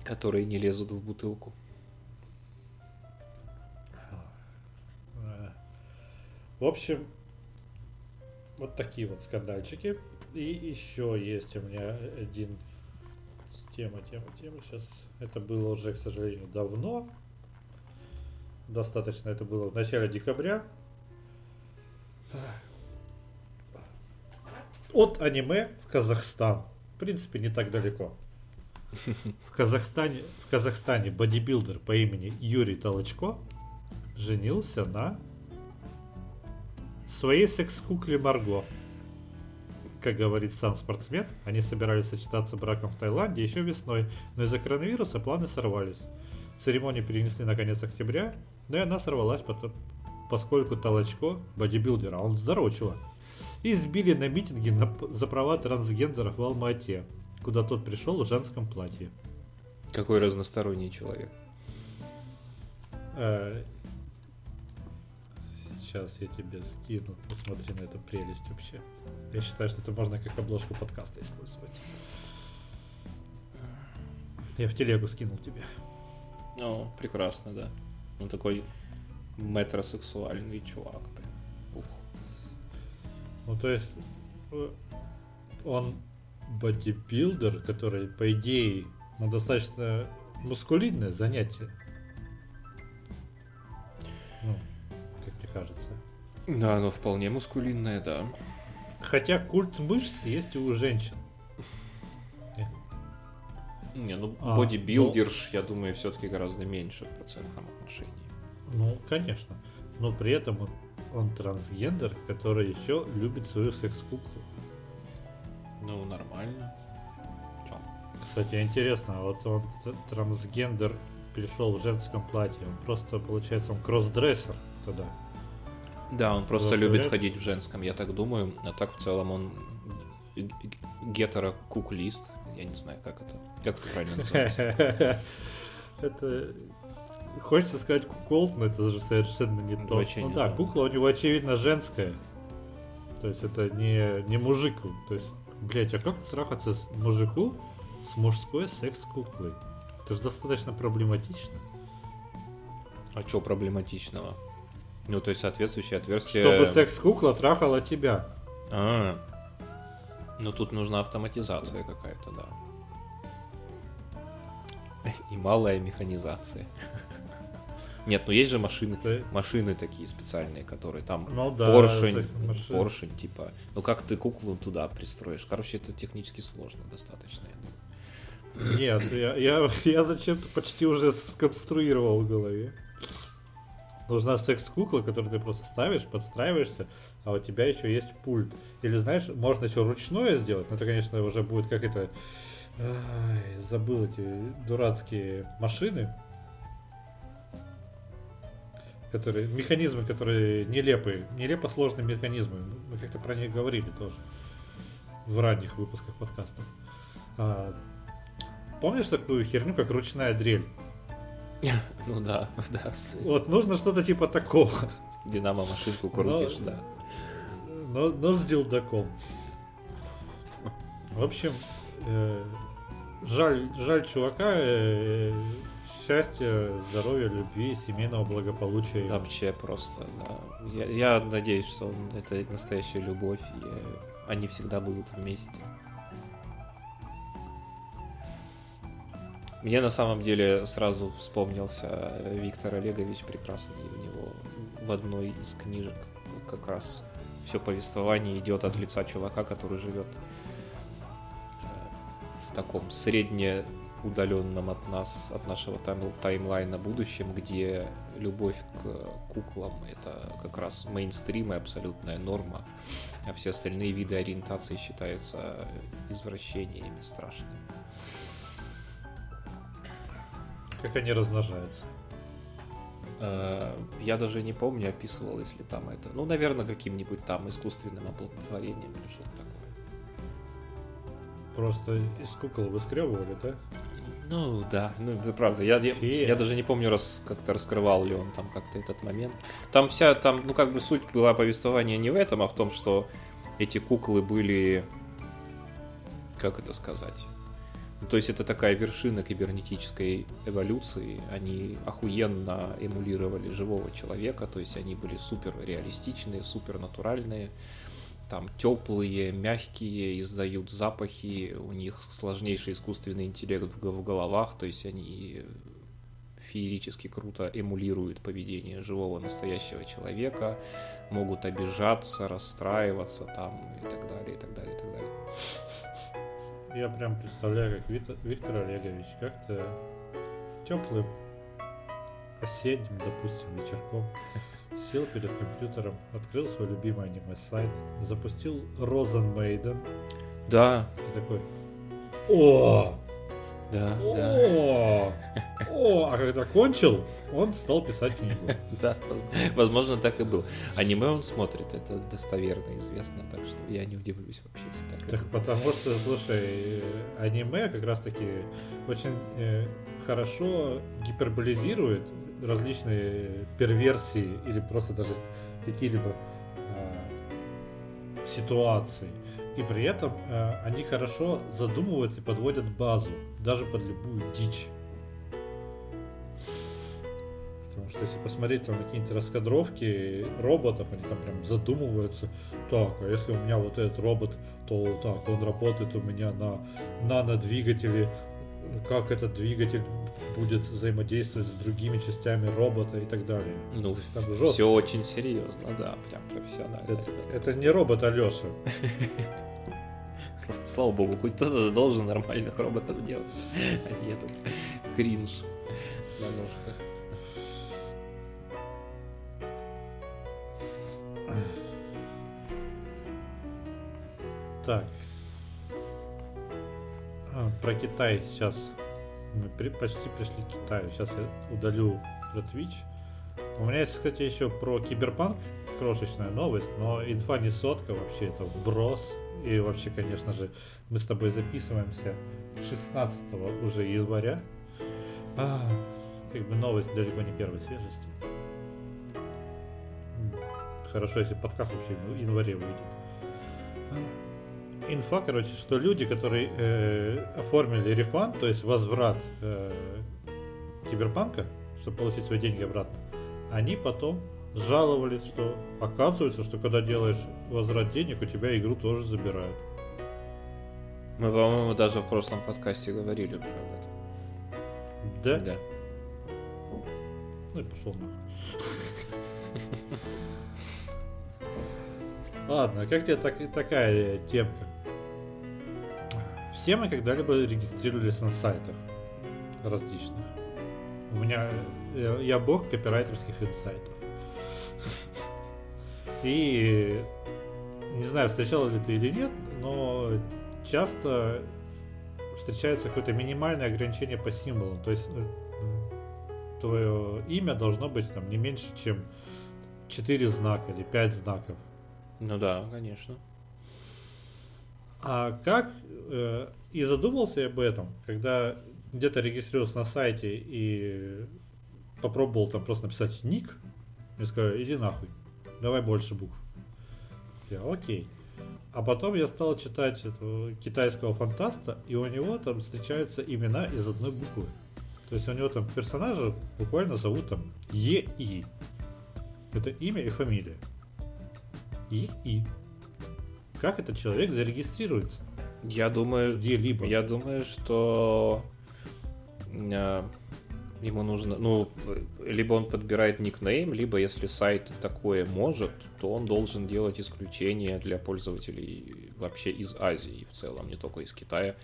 которые не лезут в бутылку. В общем, вот такие вот скандальчики. И еще есть у меня один тема, тема, тема. Сейчас это было уже, к сожалению, давно. Достаточно это было в начале декабря. От аниме в Казахстан. В принципе, не так далеко. В Казахстане, в Казахстане бодибилдер по имени Юрий Толочко женился на своей секс-кукле Марго. Как говорит сам спортсмен, они собирались сочетаться браком в Таиланде еще весной, но из-за коронавируса планы сорвались. Церемонию перенесли на конец октября, но и она сорвалась, потом- поскольку Толочко, бодибилдер, а он здоровый чувак, избили на митинге на за права трансгендеров в Алма-Ате, куда тот пришел в женском платье. Какой разносторонний человек. Э, Сейчас я тебе скину, посмотри на эту прелесть вообще. Я считаю, что это можно как обложку подкаста использовать. Я в телегу скинул тебе. Ну, прекрасно, да. Он такой метросексуальный чувак. Ух. Ну, то есть, э, он бодибилдер, который, по идее, ну, достаточно мускулинное занятие. Ну, как мне кажется. Да, оно вполне мускулинное, да. Хотя культ мышц есть и у женщин. Не, ну А, бодибилдерш, я думаю, все-таки гораздо меньше в процентном отношении. Ну, конечно. Но при этом он, он трансгендер, который еще любит свою секс-куклу. Ну, нормально. Чё? Кстати, интересно, а вот он трансгендер пришел в женском платье. Он просто, получается, он кроссдрессер тогда. Да, он просто Заставляет? любит ходить в женском, я так думаю. А так в целом он гетеро-куклист. Я не знаю, как это. Как это правильно называется? Это... Хочется сказать куколд, но это же совершенно не то. вообще Ну не да, кукла у него очевидно женская. То есть это не, не мужик. То есть, блять, а как трахаться с мужику с мужской секс-куклой? Это же достаточно проблематично. А что проблематичного? Ну, то есть соответствующее отверстие... Чтобы секс-кукла трахала тебя. А, ну тут нужна автоматизация какая-то, да. И малая механизация. Нет, ну есть же машины, Да. машины такие специальные, которые там Ну да, поршень, поршень, типа. Ну как ты куклу туда пристроишь? Короче, это технически сложно достаточно. я думаю. Нет, я, я, я зачем-то почти уже сконструировал в голове. Нужна секс-кукла, которую ты просто ставишь, подстраиваешься, а у тебя еще есть пульт. Или знаешь, можно еще ручное сделать, но это, конечно, уже будет как это... Ай, забыл эти дурацкие машины. Которые, механизмы, которые нелепые, нелепо сложные механизмы. Мы как-то про них говорили тоже в ранних выпусках подкастов. А, помнишь такую херню, как ручная дрель? Ну да, да. Вот нужно что-то типа такого, Динамо машинку крутишь, Но- да. но, но с дилдаком. В общем, э, жаль, жаль чувака, э, счастья, здоровья, любви, семейного благополучия. Вообще просто, да. Я, я надеюсь, что это настоящая любовь, и они всегда будут вместе. Мне на самом деле сразу вспомнился Виктор Олегович прекрасный. У него в одной из книжек как раз все повествование идет от лица чувака, который живет э, в таком средне удаленном от нас, от нашего тайм- таймлайна будущем, где любовь к куклам это как раз мейнстрим и абсолютная норма, а все остальные виды ориентации считаются извращениями страшными. Как они размножаются. Э, Я даже не помню, описывал, если там это. Ну, наверное, каким-нибудь там искусственным оплодотворением или что-то такое. Просто из кукол выскребывали, да? Ну да, ну это правда. Я, я, я даже не помню, раз как-то раскрывал ли он там как-то этот момент. Там вся, там, ну как бы суть была повествования не в этом, а в том, что эти куклы были, как это сказать, Ну, то есть это такая вершина кибернетической эволюции. Они охуенно эмулировали живого человека, то есть они были супер реалистичные, супер натуральные, там теплые, мягкие, издают запахи, у них сложнейший искусственный интеллект в го- в головах, то есть они феерически круто эмулируют поведение живого настоящего человека, могут обижаться, расстраиваться там и так далее, и так далее, и так далее. Я прям представляю, как Виктор Олегович как-то теплым осенним, допустим, вечерком сел перед компьютером, открыл свой любимый аниме-сайт, запустил Розен Мейден Да, и такой О! да, да, О! О! А когда кончил, он стал писать книгу. да, воз- возможно, так и было. Аниме он смотрит, это достоверно известно, так что я не удивлюсь вообще, если так Так потому что, слушай, аниме как раз таки очень э, хорошо гиперболизирует различные перверсии или просто даже какие-либо э, ситуации. И при этом э, они хорошо задумываются и подводят базу, даже под любую дичь. Потому что если посмотреть там какие-нибудь раскадровки роботов, они там прям задумываются, так, а если у меня вот этот робот, то так, он работает у меня на нанодвигателе, как этот двигатель будет взаимодействовать с другими частями робота и так далее. Ну, там жестко. все очень серьезно, да, прям профессионально. Это, ребята. это не робот Алеша. Слава богу, хоть кто-то должен нормальных роботов делать, а не этот кринж на ножках. Так. А, про Китай сейчас. Мы при- почти пришли к Китаю. Сейчас я удалю про Twitch. У меня есть, кстати, еще про Киберпанк крошечная новость, но инфа не сотка вообще, это брос. И вообще, конечно же, мы с тобой записываемся 16 уже января. А, как бы новость далеко не первой свежести. Хорошо, если подкаст вообще в январе выйдет. Инфа, короче, что люди, которые э, оформили рефанд, то есть возврат э, киберпанка, чтобы получить свои деньги обратно, они потом жаловались, что оказывается, что когда делаешь возврат денег, у тебя игру тоже забирают. Мы, по-моему, даже в прошлом подкасте говорили уже об этом. Да? Да. Ну и пошел нахуй. Ладно, как тебе так, такая темка? Все мы когда-либо регистрировались на сайтах различных. У меня я, я бог копирайтерских инсайтов. И не знаю, встречал ли ты или нет, но часто встречается какое-то минимальное ограничение по символам. То есть э, твое имя должно быть там не меньше, чем 4 знака или 5 знаков. Ну да, конечно. А как э, и задумался я об этом, когда где-то регистрировался на сайте и попробовал там просто написать ник, мне сказали, иди нахуй, давай больше букв. Я, окей. А потом я стал читать этого китайского фантаста, и у него там встречаются имена из одной буквы. То есть у него там персонажа буквально зовут там ЕИ. Это имя и фамилия. ЕИ. Как этот человек зарегистрируется? Я думаю, Где-либо. я думаю, что э, ему нужно, ну, либо он подбирает никнейм, либо если сайт такое может, то он должен делать исключение для пользователей вообще из Азии в целом, не только из Китая,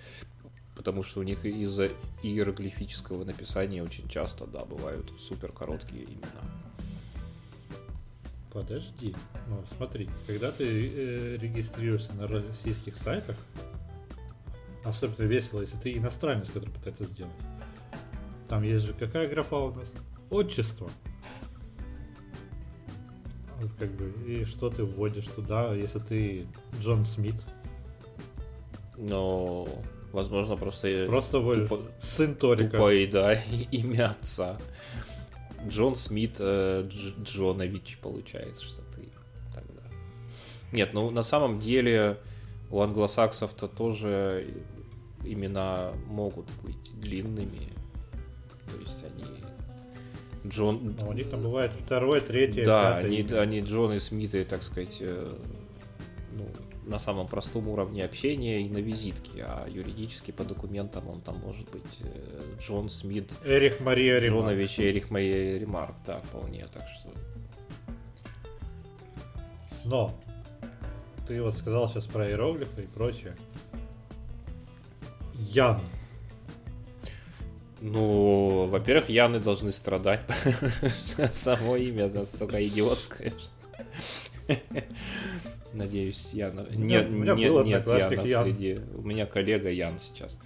потому что у них из-за иероглифического написания очень часто, да, бывают супер короткие имена. Подожди. Ну, смотри, когда ты э, регистрируешься на российских сайтах, особенно весело, если ты иностранец, который пытается сделать. Там есть же какая графа у нас? Отчество. Как бы, и что ты вводишь туда, если ты Джон Смит. Но, возможно, просто, Просто тупо- сын Торика. тупое, да, имя отца. Джон Смит э, Дж- Джонович, получается, что ты тогда. Нет, ну на самом деле у англосаксов-то тоже имена могут быть длинными. То есть они... Джон... А у них там бывает второе, третье, Да, пятое они, они Джон и Смиты, так сказать, э, ну, на самом простом уровне общения и на визитке, а юридически по документам он там может быть э, Джон Смит Эрих Мария. Джонович и Эрих Майя Ремарк, да, вполне, так что... Но ты вот сказал сейчас про иероглифы и прочее. Ян. Ну, во-первых, Яны должны страдать. Само имя настолько идиотское. Надеюсь, меня- Нет, у меня нет, был нет одноклассник Яна Ян. среди... У меня коллега Ян сейчас.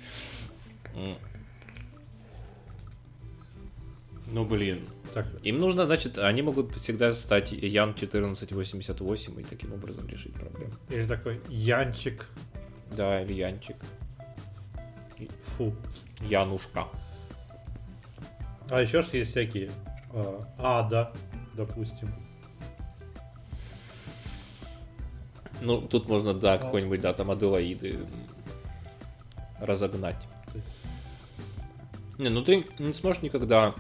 Ну, блин. Так, Им нужно, значит, они могут всегда стать Ян 1488 и таким образом решить проблему. или такой Янчик. Да, или Янчик. Фу. Янушка. А еще ж есть всякие э, Ада, допустим. Ну, тут можно, да, какой-нибудь, да, там Аделаиды разогнать. Не, ну ты не сможешь никогда,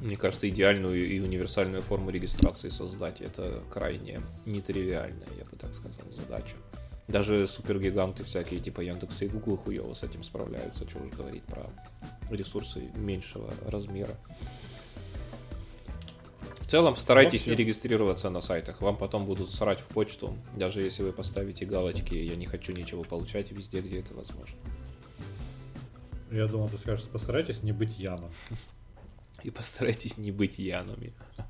мне кажется, идеальную и универсальную форму регистрации создать. Это крайне нетривиальная, я бы так сказал, задача. Даже супергиганты всякие, типа Яндекса и Гугла хуево с этим справляются, что уж говорить про ресурсы меньшего размера. В целом, старайтесь не регистрироваться на сайтах. Вам потом будут срать в почту, даже если вы поставите галочки «Я не хочу ничего получать» везде, где это возможно. Я думал, ты скажешь, постарайтесь не быть Яном. И постарайтесь не быть янами.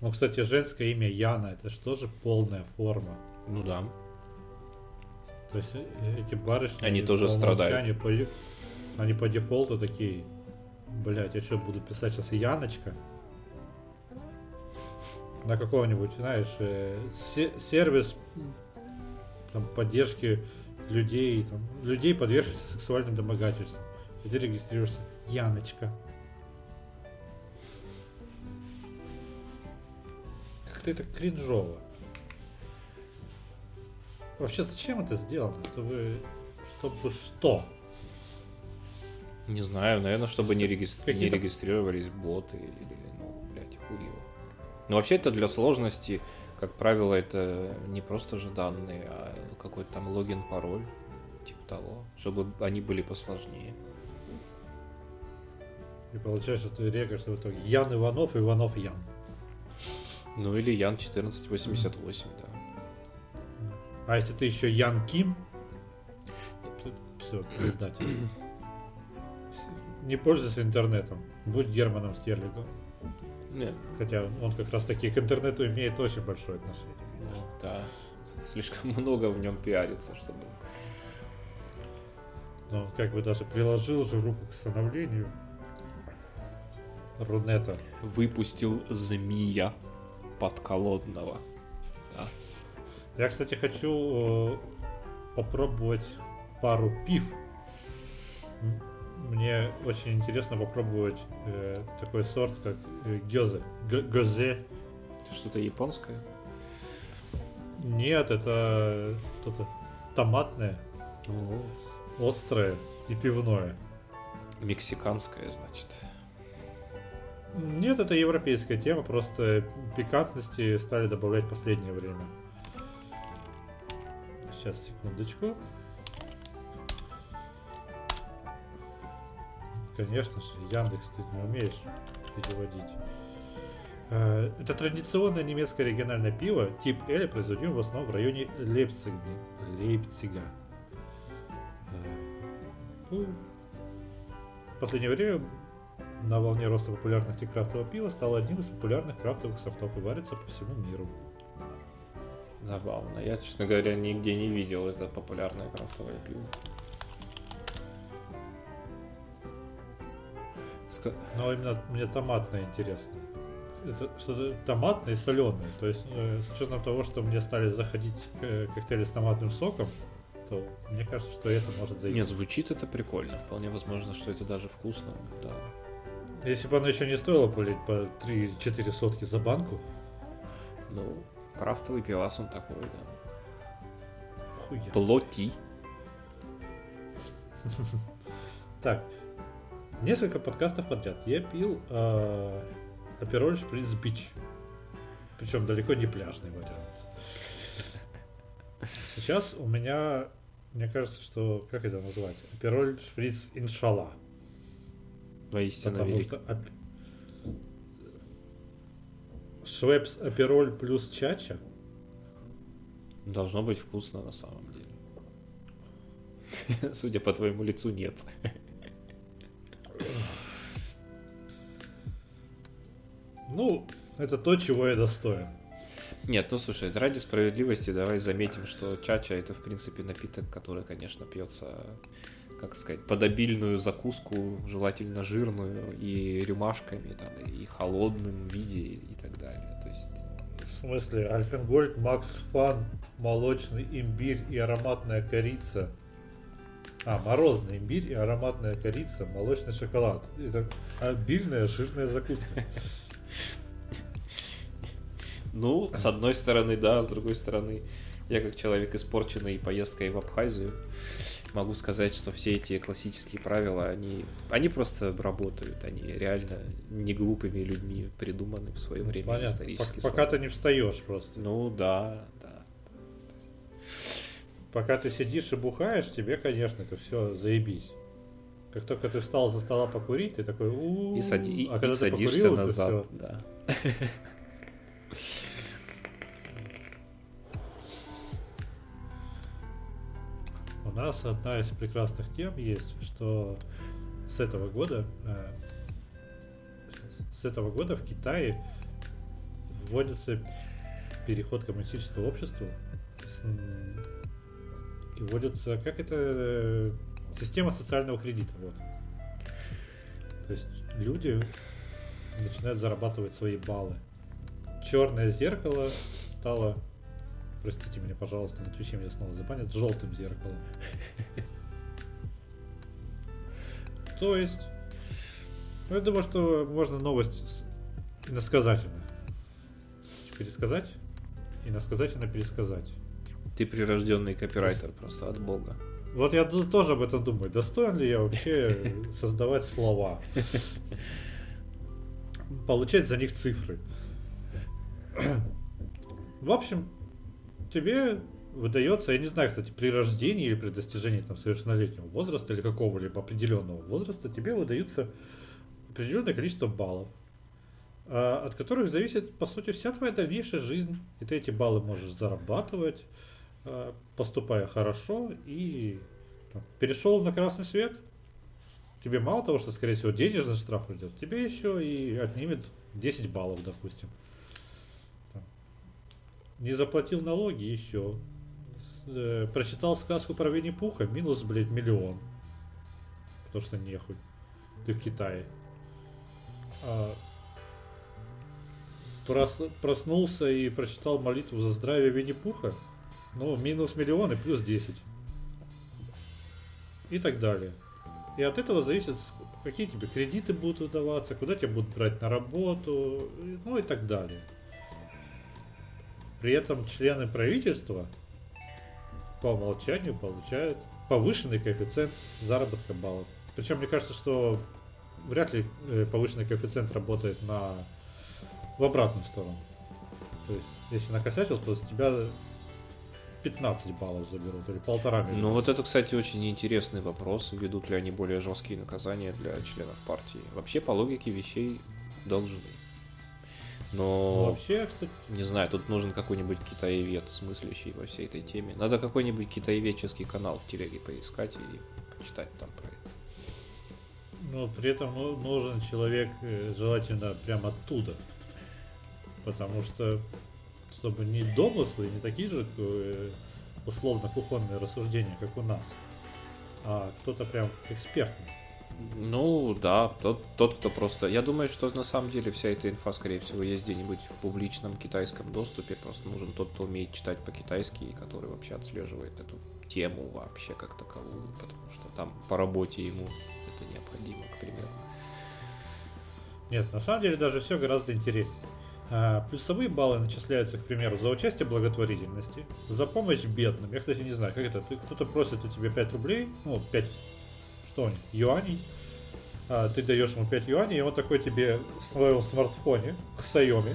Ну, кстати, женское имя Яна, это же полная форма? Ну да. То есть э, эти барышни... Они тоже страдают. умолчанию, по- они по дефолту такие, блять, я что, буду писать сейчас Яночка? на каком-нибудь, знаешь, э, се- сервис там, поддержки людей, там, людей, подвергшихся сексуальным домогательствам. И ты регистрируешься. Яночка. Как-то это кринжово. Вообще, зачем это сделано? Чтобы... Чтобы что? Не знаю, наверное, чтобы не, регистр- не регистрировались боты или, ну, блядь, хуй его. Но вообще это для сложности, как правило, это не просто же данные, а какой-то там логин, пароль, типа того, чтобы они были посложнее. И получается, ты рекаешь в итоге Ян Иванов, Иванов Ян. Ну или Ян 1488, да. А если ты еще Ян Ким, все, пизда тебе. Не пользуйся интернетом. Будь Германом Стерлигом. Нет, Хотя он как раз таки к интернету имеет очень большое отношение. да, слишком много в нем пиарится, чтобы... Но он как бы даже приложил же руку к становлению Рунета. Выпустил змея подколодного. Да. Я, кстати, хочу э, попробовать пару пив. Мне очень интересно попробовать э, такой сорт, как э, гёзе. Гёзе. Что-то японское? Нет, это что-то томатное, острое и пивное. Мексиканское, значит. Нет, это европейская тема, просто пикантности стали добавлять в последнее время. Сейчас, секундочку. Конечно же, Яндекс ты не умеешь переводить. Э, Это традиционное немецкое региональное пиво, тип Эля, произведен в основном в районе Лейпцига. Лейпцига. Ну, В последнее время на волне роста популярности крафтового пива стало одним из популярных крафтовых сортов и варится по всему миру. Забавно. Я, честно говоря, нигде не видел это популярное крафтовое пиво. Но именно мне томатное интересно. Это что-то томатное и соленое. То есть, э, с учетом того, что мне стали заходить э, коктейли с томатным соком, то мне кажется, что это может зайти. Нет, звучит это прикольно. Вполне возможно, что это даже вкусно. Да. Если бы оно еще не стоило пулить по 3-4 сотки за банку, Ну, крафтовый пивас он такой, да. хуя. Плоти. Так, несколько подкастов подряд я пил э, Апероль Шприц Бич. Причем далеко не пляжный вариант. Сейчас у меня, мне кажется, что, как это назвать? Апероль Шприц Иншалла. Воистину Потому велик. что ап- Швепс Апероль плюс Чача. Должно быть вкусно на самом деле. Судя по твоему лицу, нет. Ну, это то, чего я достоин. Нет, ну слушай, ради справедливости давай заметим, что чача это в принципе напиток, который, конечно, пьется, как сказать, под обильную закуску, желательно жирную, и рюмашками, там, и холодным виде, и так далее. То есть, В смысле, Альпенгольд, Макс Фан, молочный имбирь и ароматная корица. А, морозный имбирь и ароматная корица, молочный шоколад. Это обильная жирная закуска. ну, с одной стороны, да, с другой стороны, я как человек испорченный поездкой в Абхазию, могу сказать, что все эти классические правила, они, они просто работают, они реально не глупыми людьми придуманы в свое время Понятно. исторически. Пок- Пока ты не встаешь просто. Ну да. Пока ты сидишь и бухаешь, тебе, конечно, это все заебись. Как только ты встал за стола покурить, ты такой у И, сади- и- а и когда ты садишься покурил, назад, всё. да. У нас одна из прекрасных тем есть, что с этого года э, с этого года в Китае вводится переход к коммунистическому обществу с- и вводится как это э, система социального кредита вот. То есть люди начинают зарабатывать свои баллы. черное зеркало стало, простите меня, пожалуйста, на Твиче меня снова забанят, желтым зеркалом. То есть, ну, я думаю, что можно новость иносказательно пересказать, иносказательно пересказать. Ты прирожденный копирайтер просто от бога. Вот я тоже об этом думаю. Достоин ли я вообще создавать слова? Получать за них цифры. В общем, тебе выдается, я не знаю, кстати, при рождении или при достижении там, совершеннолетнего возраста или какого-либо определенного возраста, тебе выдаются определенное количество баллов, а, от которых зависит, по сути, вся твоя дальнейшая жизнь. И ты эти баллы можешь зарабатывать, поступая хорошо, и там, перешел на красный свет, тебе мало того, что, скорее всего, денежный штраф придет, тебе еще и отнимет 10 баллов, допустим. Не заплатил налоги еще. Э, прочитал сказку про Винни-Пуха, минус, блядь, миллион. Потому что нехуй. Ты в Китае. А, прос, проснулся и прочитал молитву за здравие Винни-Пуха. Ну, минус миллион и плюс 10. И так далее. И от этого зависит, какие тебе кредиты будут выдаваться, куда тебя будут брать на работу, ну и так далее. При этом члены правительства по умолчанию получают повышенный коэффициент заработка баллов. Причем мне кажется, что вряд ли э, повышенный коэффициент работает на в обратную сторону. То есть, если накосячил, то с тебя 15 баллов заберут или полтора миллиона. Ну вот это, кстати, очень интересный вопрос. Ведут ли они более жесткие наказания для членов партии? Вообще, по логике вещей, должны. Но ну, вообще, кстати... не знаю, тут нужен какой-нибудь китаевед, смыслящий во всей этой теме. Надо какой-нибудь китаеведческий канал в телеге поискать и почитать там про это. Но при этом ну, нужен человек, э, желательно прямо оттуда. Потому что, чтобы не домыслы, не такие же э, условно кухонные рассуждения, как у нас, а кто-то прям экспертный. Ну да, тот, тот, кто просто... Я думаю, что на самом деле вся эта инфа, скорее всего, есть где-нибудь в публичном китайском доступе. Просто нужен тот, кто умеет читать по-китайски и который вообще отслеживает эту тему вообще как таковую, потому что там по работе ему это необходимо, к примеру. Нет, на самом деле даже все гораздо интереснее. А, плюсовые баллы начисляются, к примеру, за участие в благотворительности, за помощь бедным. Я, кстати, не знаю, как это. Кто-то просит у тебя 5 рублей, ну, 5 что у них, юаней, а, ты даешь ему 5 юаней, и он такой тебе в своем смартфоне, в Xiaomi,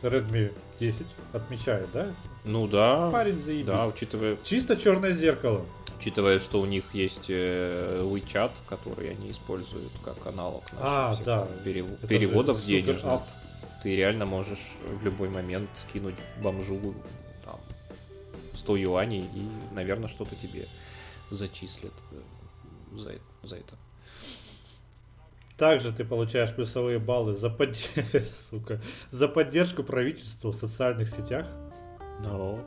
Redmi 10, отмечает, да? Ну да. Парень заебись. Да, учитывая... Чисто черное зеркало. Учитывая, что у них есть э, WeChat, который они используют как аналог наших а, да. перев... переводов денежных. Ты реально можешь в любой момент скинуть бомжу там, 100 юаней и, наверное, что-то тебе зачислят э, за, за это. Также ты получаешь плюсовые баллы за, под... Сука, за поддержку правительства в социальных сетях. Ну,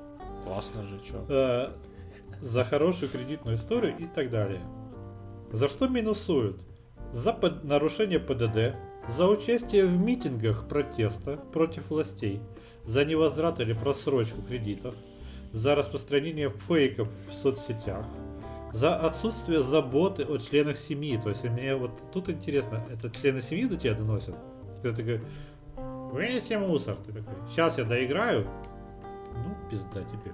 классно же, что. Э, за хорошую кредитную историю и так далее. За что минусуют? За под... нарушение ПДД, за участие в митингах протеста против властей, за невозврат или просрочку кредитов, за распространение фейков в соцсетях, за отсутствие заботы о членах семьи. То есть мне вот тут интересно, это члены семьи до тебя доносят? Ты такой, вынеси мусор. Ты такой, сейчас я доиграю. Ну, пизда тебе,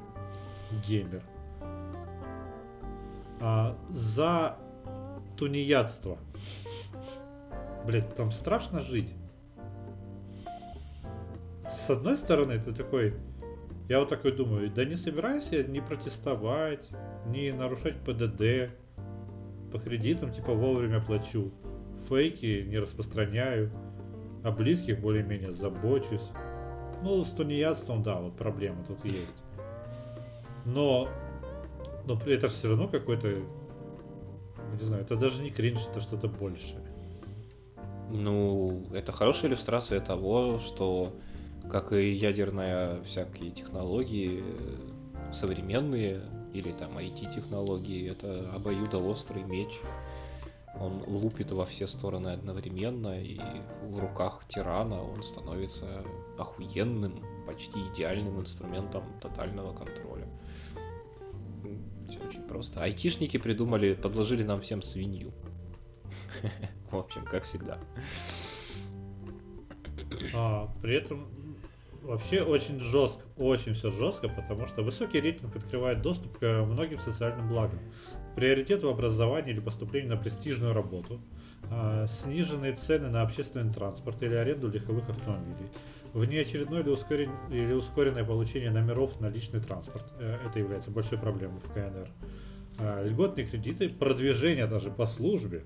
геймер. А, за тунеядство. Блять, там страшно жить. С одной стороны, ты такой, я вот такой думаю, да не собираюсь я не протестовать, не нарушать ПДД, по кредитам типа вовремя плачу, фейки не распространяю, о близких более-менее забочусь. Ну, с тунеядством, да, вот проблема тут есть. Но, но это все равно какой-то, не знаю, это даже не кринж, это что-то большее. Ну, это хорошая иллюстрация того, что как и ядерная всякие технологии современные или там IT-технологии, это обоюдоострый меч. Он лупит во все стороны одновременно, и в руках тирана он становится охуенным, почти идеальным инструментом тотального контроля. Все очень просто. Айтишники придумали, подложили нам всем свинью. В общем, как всегда. А, при этом вообще очень жестко, очень все жестко, потому что высокий рейтинг открывает доступ к многим социальным благам. Приоритет в образовании или поступлении на престижную работу, а, сниженные цены на общественный транспорт или аренду легковых автомобилей, внеочередное или, ускорен... или ускоренное получение номеров на личный транспорт. Э, это является большой проблемой в КНР. А, льготные кредиты, продвижение даже по службе.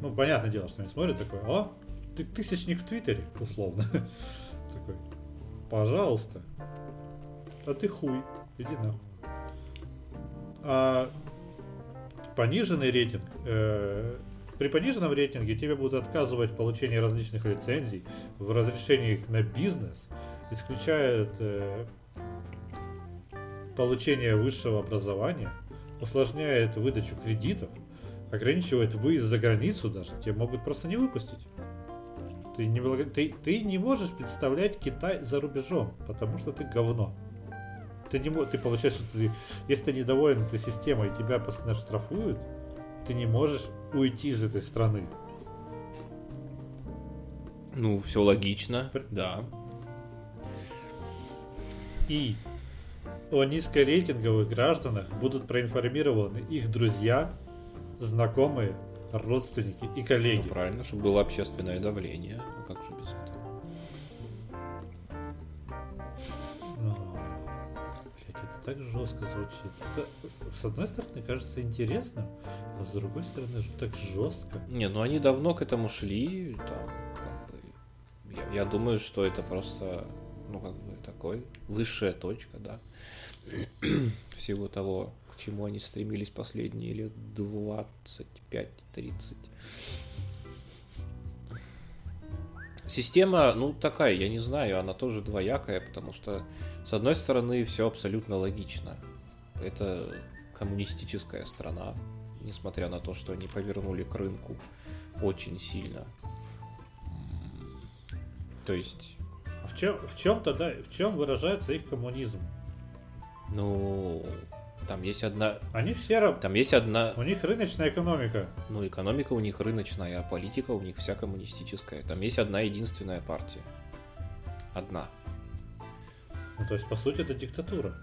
Ну, понятное дело, что они смотрят такое, о, ты тысячник в Твиттере, условно. Такой, пожалуйста. А ты хуй, иди нахуй. А пониженный рейтинг. Э, при пониженном рейтинге тебе будут отказывать в получении различных лицензий, в разрешении на бизнес, исключают э, получение высшего образования, усложняет выдачу кредитов, ограничивает выезд за границу даже, тебе могут просто не выпустить. Ты не, ты, ты не можешь представлять Китай за рубежом, потому что ты говно. Ты, не, ты получаешь, что ты, если ты недоволен этой системой и тебя постоянно штрафуют, ты не можешь уйти из этой страны. Ну, все логично, да. И о низкорейтинговых гражданах будут проинформированы их друзья, знакомые, родственники и коллеги. Ну, правильно, чтобы было общественное давление. А как же без этого? Ну, блядь, это так жестко звучит. Это, с одной стороны, кажется интересным, а с другой стороны, так жестко. Не, ну они давно к этому шли, там, как бы, я, я думаю, что это просто, ну, как бы, такой высшая точка, да, всего того, к чему они стремились последние лет 25-30. Система, ну, такая, я не знаю, она тоже двоякая, потому что, с одной стороны, все абсолютно логично. Это коммунистическая страна, несмотря на то, что они повернули к рынку очень сильно. То есть... В чем, в чем тогда, в чем выражается их коммунизм? Ну, там есть одна... Они все... Там есть одна... У них рыночная экономика. Ну, экономика у них рыночная, а политика у них вся коммунистическая. Там есть одна единственная партия. Одна. Ну, то есть, по сути, это диктатура.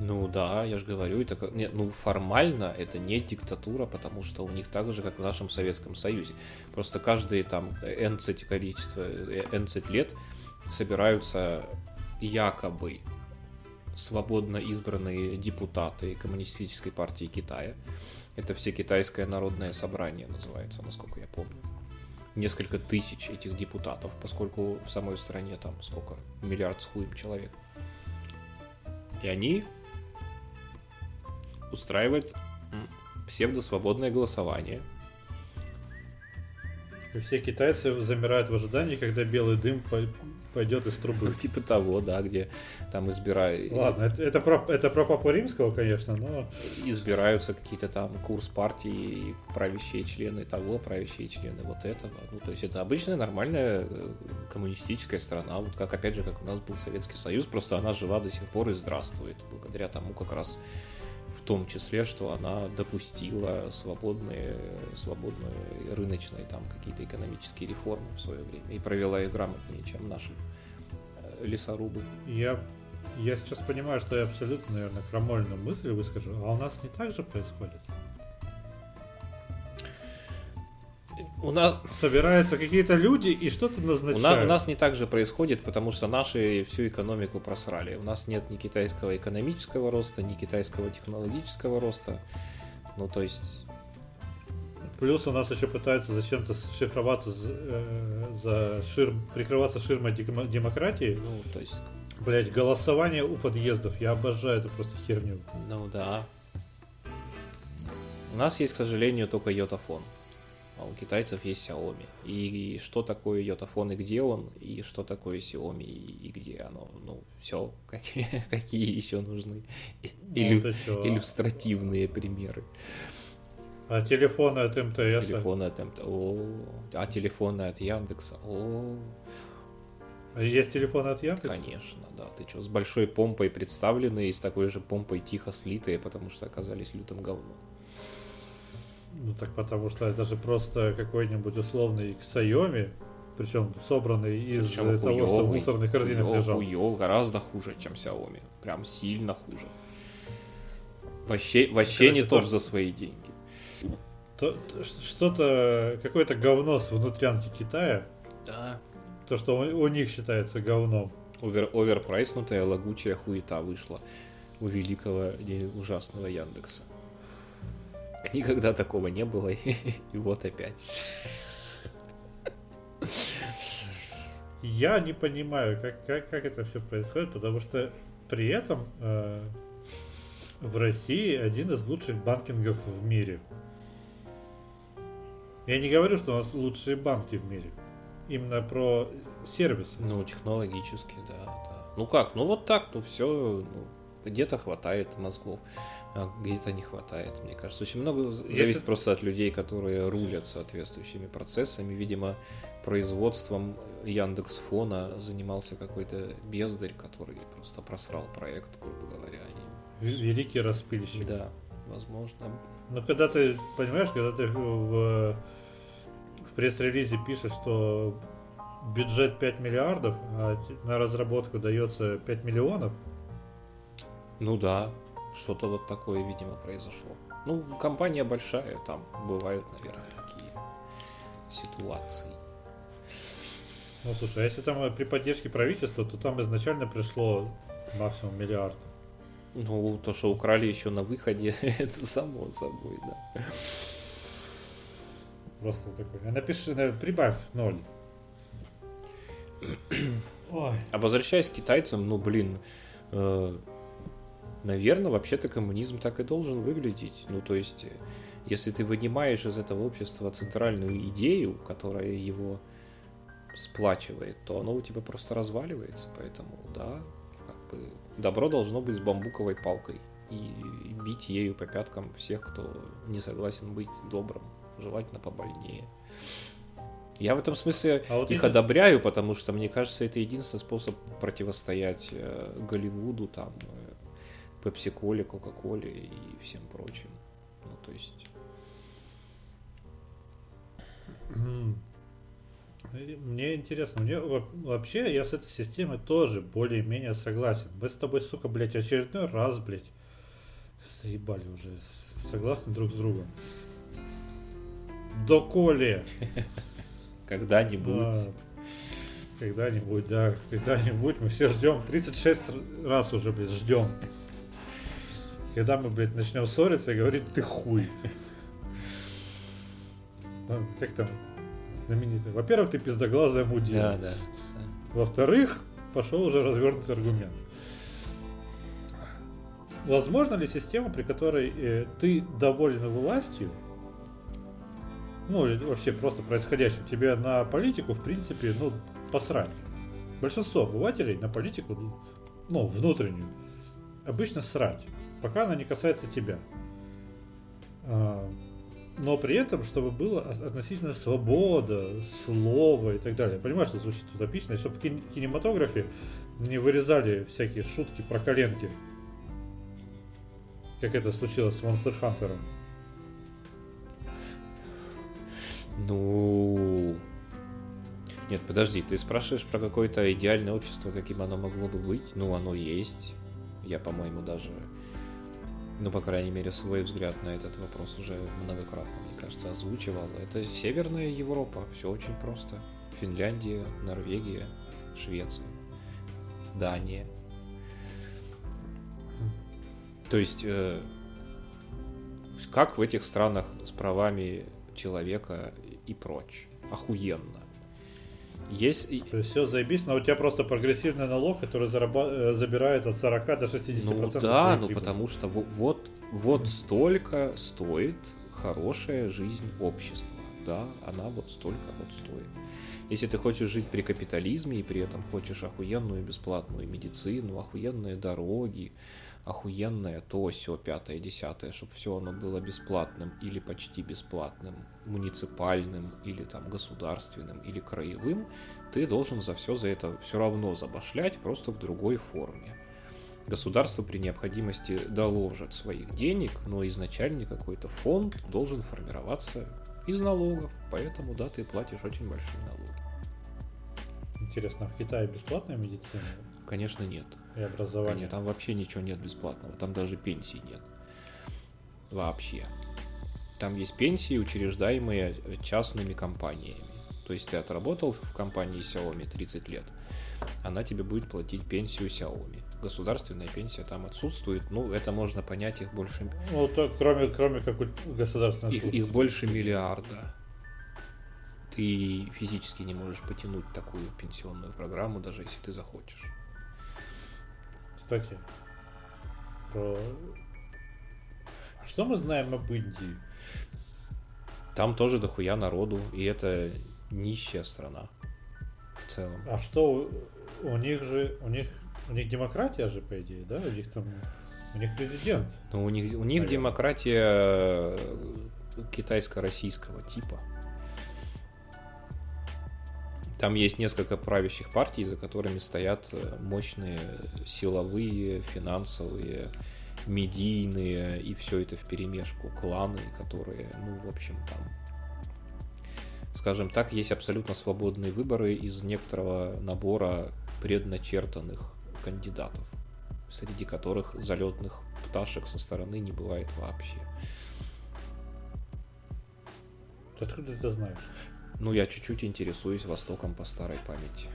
Ну да, я же говорю, это нет, ну формально это не диктатура, потому что у них так же, как в нашем Советском Союзе. Просто каждые там nc количество, nc лет собираются якобы свободно избранные депутаты Коммунистической партии Китая. Это все китайское народное собрание называется, насколько я помню. Несколько тысяч этих депутатов, поскольку в самой стране там сколько? Миллиард с хуем человек. И они устраивают псевдосвободное голосование. И все китайцы замирают в ожидании, когда белый дым пойдет из трубы. Ну, типа того, да, где там избирают... Ладно, это, это, про, это про Папу Римского, конечно, но... Избираются какие-то там курс партии, правящие члены того, правящие члены вот этого. Ну, то есть это обычная нормальная э, коммунистическая страна, вот как, опять же, как у нас был Советский Союз, просто она жива до сих пор и здравствует, благодаря тому как раз том числе, что она допустила свободные, свободные рыночные там какие-то экономические реформы в свое время и провела их грамотнее, чем наши э, лесорубы. Я, я сейчас понимаю, что я абсолютно, наверное, крамольную мысль выскажу, а у нас не так же происходит? У нас... Собираются какие-то люди и что-то назначают. У нас, у нас не так же происходит, потому что наши всю экономику просрали. У нас нет ни китайского экономического роста, ни китайского технологического роста. Ну, то есть... Плюс у нас еще пытаются зачем-то шифроваться э, за ширм, прикрываться ширмой демократии. Ну, то есть... Блять, голосование у подъездов. Я обожаю эту просто херню. Ну да. У нас есть, к сожалению, только йотафон а у китайцев есть Xiaomi. И, и что такое йотафон и где он, и что такое Xiaomi и, и где оно. Ну, все, какие, какие еще нужны ну, иллюстративные примеры. А телефоны от МТС? Телефоны от МТС. О, а телефоны от Яндекса. О, А Есть телефоны от Яндекса? конечно, да. Ты что, с большой помпой представлены и с такой же помпой тихо слитые, потому что оказались лютым говном. Ну так потому что это же просто какой-нибудь условный Xiaomi, причем собранный из Причем того, что в мусорных корзинах хуё- лежал. хуё, гораздо хуже, чем Xiaomi. Прям сильно хуже. Вообще, вообще Короче, не тоже- за свои деньги. То- то- Что-то, какое-то говно с внутрянки Китая, Да. то, что у, у них считается говном. Овер, оверпрайснутая лагучая хуета вышла у великого и ужасного Яндекса. Никогда такого не было, и, вот опять. Я не понимаю, как, как, как это все происходит, потому что при этом э, в России один из лучших банкингов в мире. Я не говорю, что у нас лучшие банки в мире. Именно про сервисы. Ну, технологически, да, да. Ну как, ну вот так, ну все, ну, где-то хватает мозгов, а где-то не хватает, мне кажется. Очень много Если- зависит просто от людей, которые рулят соответствующими процессами. Видимо, производством Яндекс Фона занимался какой-то бездарь, который просто просрал проект, грубо говоря. и- Великий распильщик. Да, возможно. Но когда ты, понимаешь, когда ты в, в пресс-релизе пишешь, что бюджет 5 миллиардов, а на разработку дается 5 миллионов, Ну да, что-то вот такое, видимо, произошло. Ну, компания большая, там бывают, наверное, такие ситуации. ну слушай, а если там э, при поддержке правительства, то там изначально пришло максимум миллиард. Ну, то, что украли еще на выходе, это само собой, да. Просто такой. А напиши, на- прибавь ноль. Ой. А возвращаясь к китайцам, ну, блин, наверное, вообще-то коммунизм так и должен выглядеть. Ну, то есть, э, если ты вынимаешь из этого общества центральную идею, которая его сплачивает, то оно у тебя просто разваливается. Поэтому, да, как бы добро должно быть с бамбуковой палкой и бить ею по пяткам всех, кто не согласен быть добрым, желательно побольнее. Я в этом смысле А вот их эти- одобряю, потому что мне кажется, это единственный способ противостоять э, Голливуду, там, Пепси-Коле, Кока-Коле и всем прочим. Ну, то есть... Мне интересно, мне во- вообще я с этой системой тоже более-менее согласен. Мы с тобой, сука, блядь, очередной раз, блядь, заебали уже, согласны друг с другом. Доколе. Когда-нибудь... Когда-нибудь, да, когда-нибудь мы все ждем. 36 р- раз уже, блядь, ждем. Когда мы, блядь, начнем ссориться и говорить, ты хуй. Ну, Как там знаменитый? Во-первых, ты пиздоглазая мудила. Да, да. Во-вторых, пошел уже развернутый аргумент. Возможно ли система, при которой э, ты доволен властью, ну или вообще просто происходящим, тебе на политику, в принципе, ну, посрать. Большинство обывателей на политику, ну, внутреннюю, обычно срать, пока она не касается тебя. А, но при этом, чтобы была о- относительно свобода, слова и так далее. Я понимаю, что звучит утопично, и чтобы в кин- кинематографе не вырезали всякие шутки про коленки. Как это случилось с Monster Hunter. Ну... Нет, подожди, ты спрашиваешь про какое-то идеальное общество, каким оно могло бы быть? Ну, оно есть. Я, по-моему, даже, ну, по крайней мере, свой взгляд на этот вопрос уже многократно, мне кажется, озвучивал. Это Северная Европа, все очень просто. Финляндия, Норвегия, Швеция, Дания. То есть, э, как в этих странах с правами человека и прочь? Охуенно. Есть... То есть все заебись, но у тебя просто прогрессивный налог, который зараба- э, забирает от 40 до 60%. Ну да, ну потому что во- вот, вот столько стоит хорошая жизнь общества. да, она вот столько вот стоит. Если ты хочешь жить при капитализме и при этом хочешь охуенную бесплатную медицину, охуенные дороги, охуенное то, все, пятое, десятое, чтобы все оно было бесплатным или почти бесплатным, муниципальным или там государственным или краевым, ты должен за все за это все равно забашлять, просто в другой форме. Государство при необходимости доложит своих денег, но изначально какой-то фонд должен формироваться из налогов, поэтому, да, ты платишь очень большие налоги. Интересно, в Китае бесплатная медицина? Конечно, нет. И образование? Нет, там вообще ничего нет бесплатного, там даже пенсии нет. Вообще. Там есть пенсии, учреждаемые частными компаниями. То есть ты отработал в компании Xiaomi 30 лет, она тебе будет платить пенсию Xiaomi. Государственная пенсия там отсутствует, ну, это можно понять, их больше... Ну, то, кроме, кроме как государственной их, их больше миллиарда. Ты физически не можешь потянуть такую пенсионную программу, даже если ты захочешь. Кстати, про... Что мы знаем об Индии? Там тоже дохуя народу, и это нищая страна в целом. А что у них же, у них, у них демократия же, по идее, да? У них там, у них президент. Ну, у них, у них демократия э, китайско-российского типа. Там есть несколько правящих партий, за которыми стоят э, мощные силовые, финансовые, медийные и все это в перемешку кланы, которые, ну, в общем, там скажем так, есть абсолютно свободные выборы из некоторого набора предначертанных кандидатов, среди которых залетных пташек со стороны не бывает вообще. Откуда ты это знаешь? Ну, я чуть-чуть интересуюсь Востоком по старой памяти.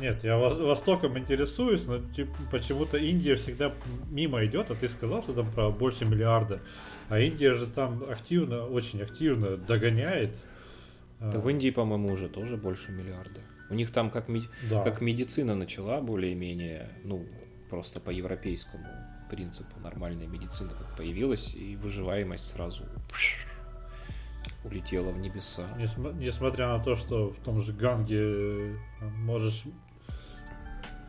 Нет, я Востоком интересуюсь, но типа, почему-то Индия всегда мимо идет, а ты сказал, что там про больше миллиарда. А Индия же там активно, очень активно догоняет. Да в Индии, по-моему, уже тоже больше миллиарда. У них там как, мед... да. как медицина начала более-менее, ну, просто по европейскому принципу нормальная медицина как появилась, и выживаемость сразу улетела в небеса. Несмотря на то, что в том же Ганге э, можешь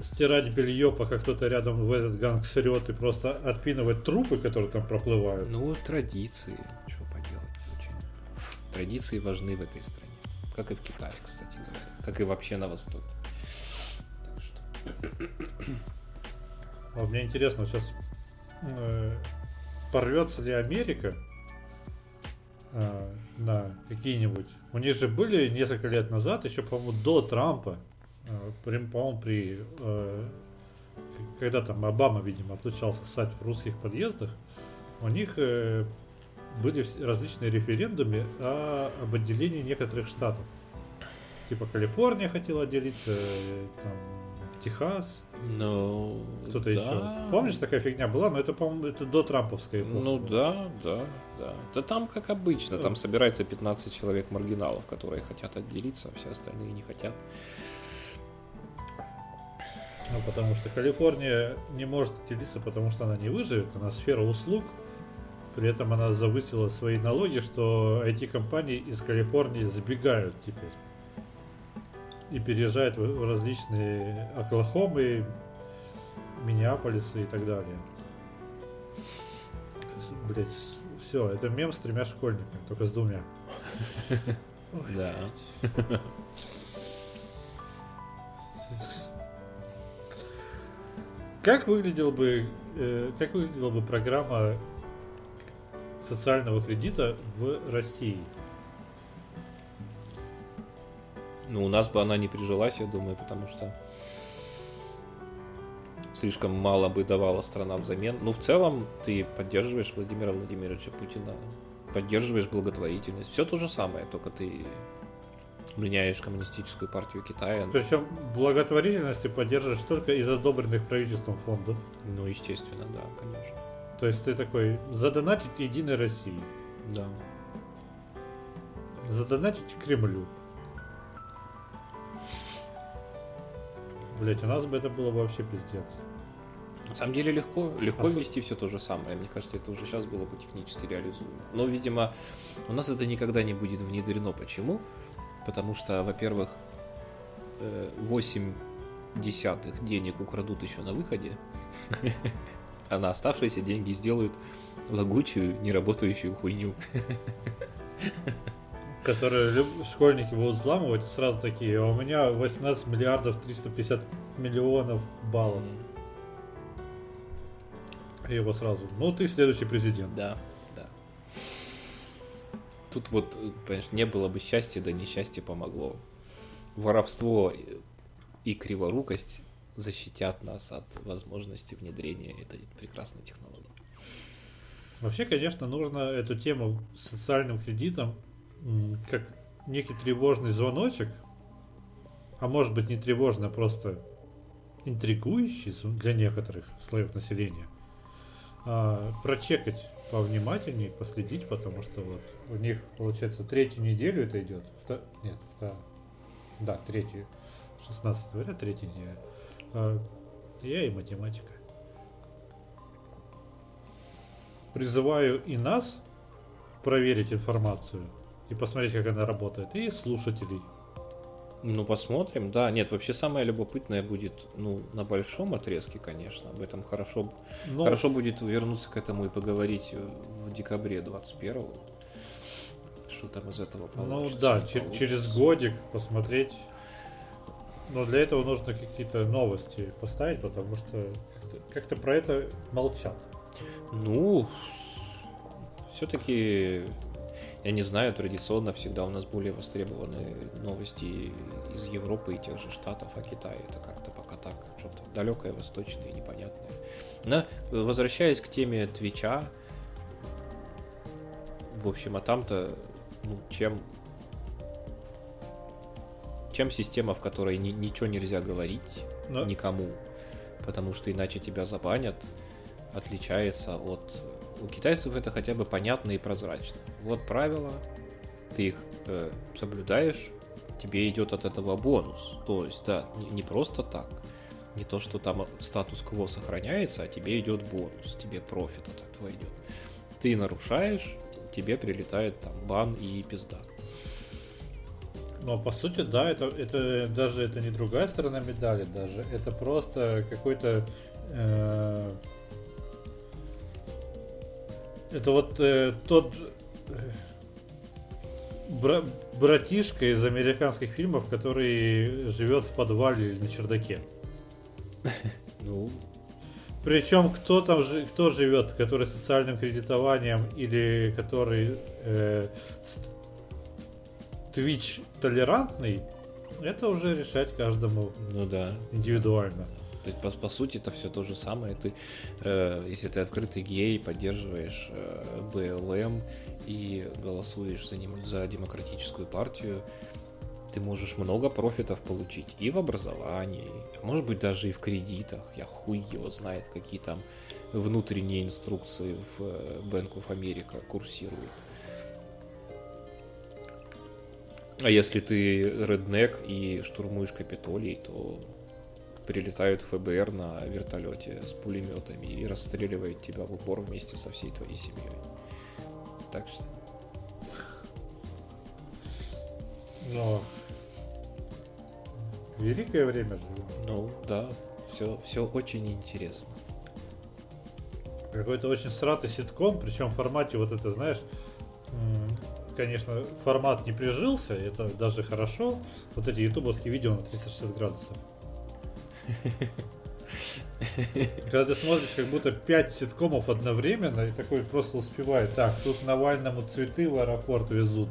стирать белье, пока кто-то рядом в этот ганг срет и просто отпинывать трупы, которые там проплывают. Ну, традиции, что поделать. Очень. Традиции важны в этой стране. Как и в Китае, кстати говоря. Как и вообще на Востоке. Так что... А мне интересно, сейчас э, порвется ли Америка э, на какие-нибудь... У них же были несколько лет назад, еще, по-моему, до Трампа, Э, по-моему, при э, когда там Обама, видимо, отлучался ссать в русских подъездах, у них э, были различные референдумы о, об отделении некоторых штатов. Типа Калифорния хотела отделиться, там, Техас. Ну, кто-то да. еще. Помнишь, такая фигня была, но это, по-моему, это до Трамповской эпохи. Ну да, да, да. Да там как обычно, там собирается 15 человек маргиналов, которые хотят отделиться, а все остальные не хотят. Ну, потому что Калифорния не может отделиться, потому что она не выживет, она сфера услуг. При этом она завысила свои налоги, что IT-компании из Калифорнии сбегают теперь. И переезжают в различные Оклахомы, Миннеаполисы и так далее. Блять, все, это мем с тремя школьниками, только с двумя. Да. Как выглядел бы, э, как выглядела бы программа социального кредита в России? Ну, у нас бы она не прижилась, я думаю, потому что слишком мало бы давала страна взамен. Ну, в целом, ты поддерживаешь Владимира Владимировича Путина, поддерживаешь благотворительность. Все то же самое, только ты меняешь коммунистическую партию Китая. Причем благотворительность ты поддерживаешь только из одобренных правительством фондов. Ну, естественно, да, конечно. То есть ты такой, задонатить Единой России. Да. Задонатить Кремлю. Блять, у нас бы это было вообще пиздец. самом деле легко, легко А- вести все то же самое. Мне кажется, это уже сейчас было бы технически реализуемо. Но, видимо, у нас это никогда не будет внедрено. Почему? Потому что, во-первых, э, 8 десятых денег украдут еще на выходе, а на оставшиеся деньги сделают лагучую, неработающую хуйню. Которые школьники будут взламывать сразу такие, а у меня 18 миллиардов 350 миллионов баллов. И его сразу, ну ты следующий президент. Да, да. Тут вот, понимаешь, не было бы счастья, да несчастье помогло. Воровство и криворукость защитят нас от возможности внедрения этой прекрасной технологии. Вообще, конечно, нужно эту тему с социальным кредитом как некий тревожный звоночек, а может быть не тревожный, а просто интригующий для некоторых слоев населения, а, прочекать повнимательнее, последить, потому что вот у них, получается, третью неделю это идет. Нет, вто- да, третью. 16 говорят, третья неделя. А, Я и математика. Призываю и нас проверить информацию и посмотреть, как она работает, и слушателей. Ну, посмотрим. Да, нет, вообще самое любопытное будет, ну, на большом отрезке, конечно. Об этом хорошо, б- Ну, хорошо будет вернуться к этому и поговорить в декабре 21-го. Что там из этого ну получится. да, не чер- через годик посмотреть. Но для этого нужно какие-то новости поставить, потому что как-то про это молчат. Ну, все-таки, я не знаю, традиционно всегда у нас более востребованы новости из Европы и тех же Штатов, а Китай это как-то пока так, что-то далекое, восточное, непонятное. Но, э, возвращаясь к теме Твича, в общем, а там-то, ну, чем чем система, в которой ни- ничего нельзя говорить Но- никому, потому что иначе тебя забанят, отличается от... У китайцев это хотя бы понятно и прозрачно. Вот правила, ты их э, соблюдаешь, тебе идет от этого бонус. То есть, да, не, не просто так. Не то, что там статус-кво сохраняется, а тебе идет бонус, тебе профит от этого идет. Ты нарушаешь, тебе прилетает там бан и пизда. Но по сути, да, это, это даже это не другая сторона медали, даже это просто какой-то э, это вот э, тот э, бра- братишка из американских фильмов, который живет в подвале или на чердаке. Ну, Причем кто там жи- кто живет, который социальным кредитованием или который э, Twitch толерантный, это уже решать каждому ну да. индивидуально. То есть, по, по сути, это все то же самое. Ты, э, если ты открытый гей, поддерживаешь э, БЛМ и голосуешь за, ним, за демократическую партию, ты можешь много профитов получить и в образовании, а может быть даже и в кредитах. Я хуй его знает, какие там внутренние инструкции в э, Bank of America курсируют. А если ты реднек и штурмуешь Капитолий, то прилетают ФБР на вертолете с пулеметами и расстреливает тебя в упор вместе со всей твоей семьей. Так что Но великое время живем. Ну, да, все, все очень интересно. Какой-то очень сратый ситком, причем в формате вот это, знаешь, конечно, формат не прижился, это даже хорошо. Вот эти ютубовские видео на 360 градусов. Когда ты смотришь как будто 5 ситкомов одновременно, и такой просто успевает. Так, тут Навальному цветы в аэропорт везут,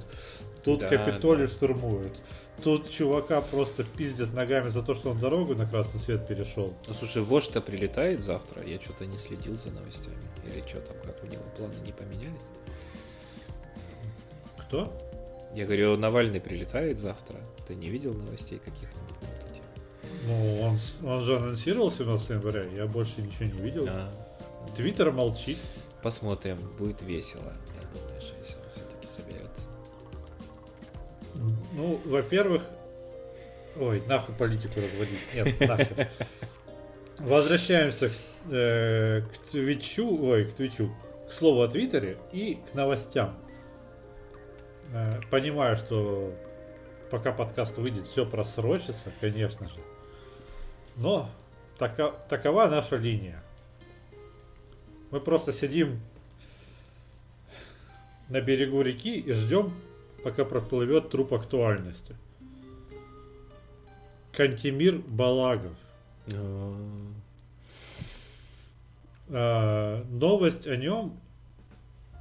тут Да, Капитолий да. штурмуют, тут чувака просто пиздят ногами за то, что он дорогу на красный свет перешел. Ну, слушай, вождь-то прилетает завтра, я что-то не следил за новостями. Или что там, как у него планы не поменялись? Кто? Я говорю, Навальный прилетает завтра. Ты не видел новостей тему? Ну, он, он же анонсировал 17 января, я больше ничего не видел. Твиттер молчит. посмотрим, будет весело. Я думаю, что если он все-таки соберется. Ну, во-первых, ой, нахуй политику разводить. Нет, нахер. Возвращаемся к, э, к Твичу, ой, к Твичу, к слову о Твиттере и к новостям. Э, понимаю, что пока подкаст выйдет, все просрочится, конечно же. Но така, такова наша линия. Мы просто сидим на берегу реки и ждем, пока проплывет труп актуальности. Кантимир Балагов. А, новость о нем.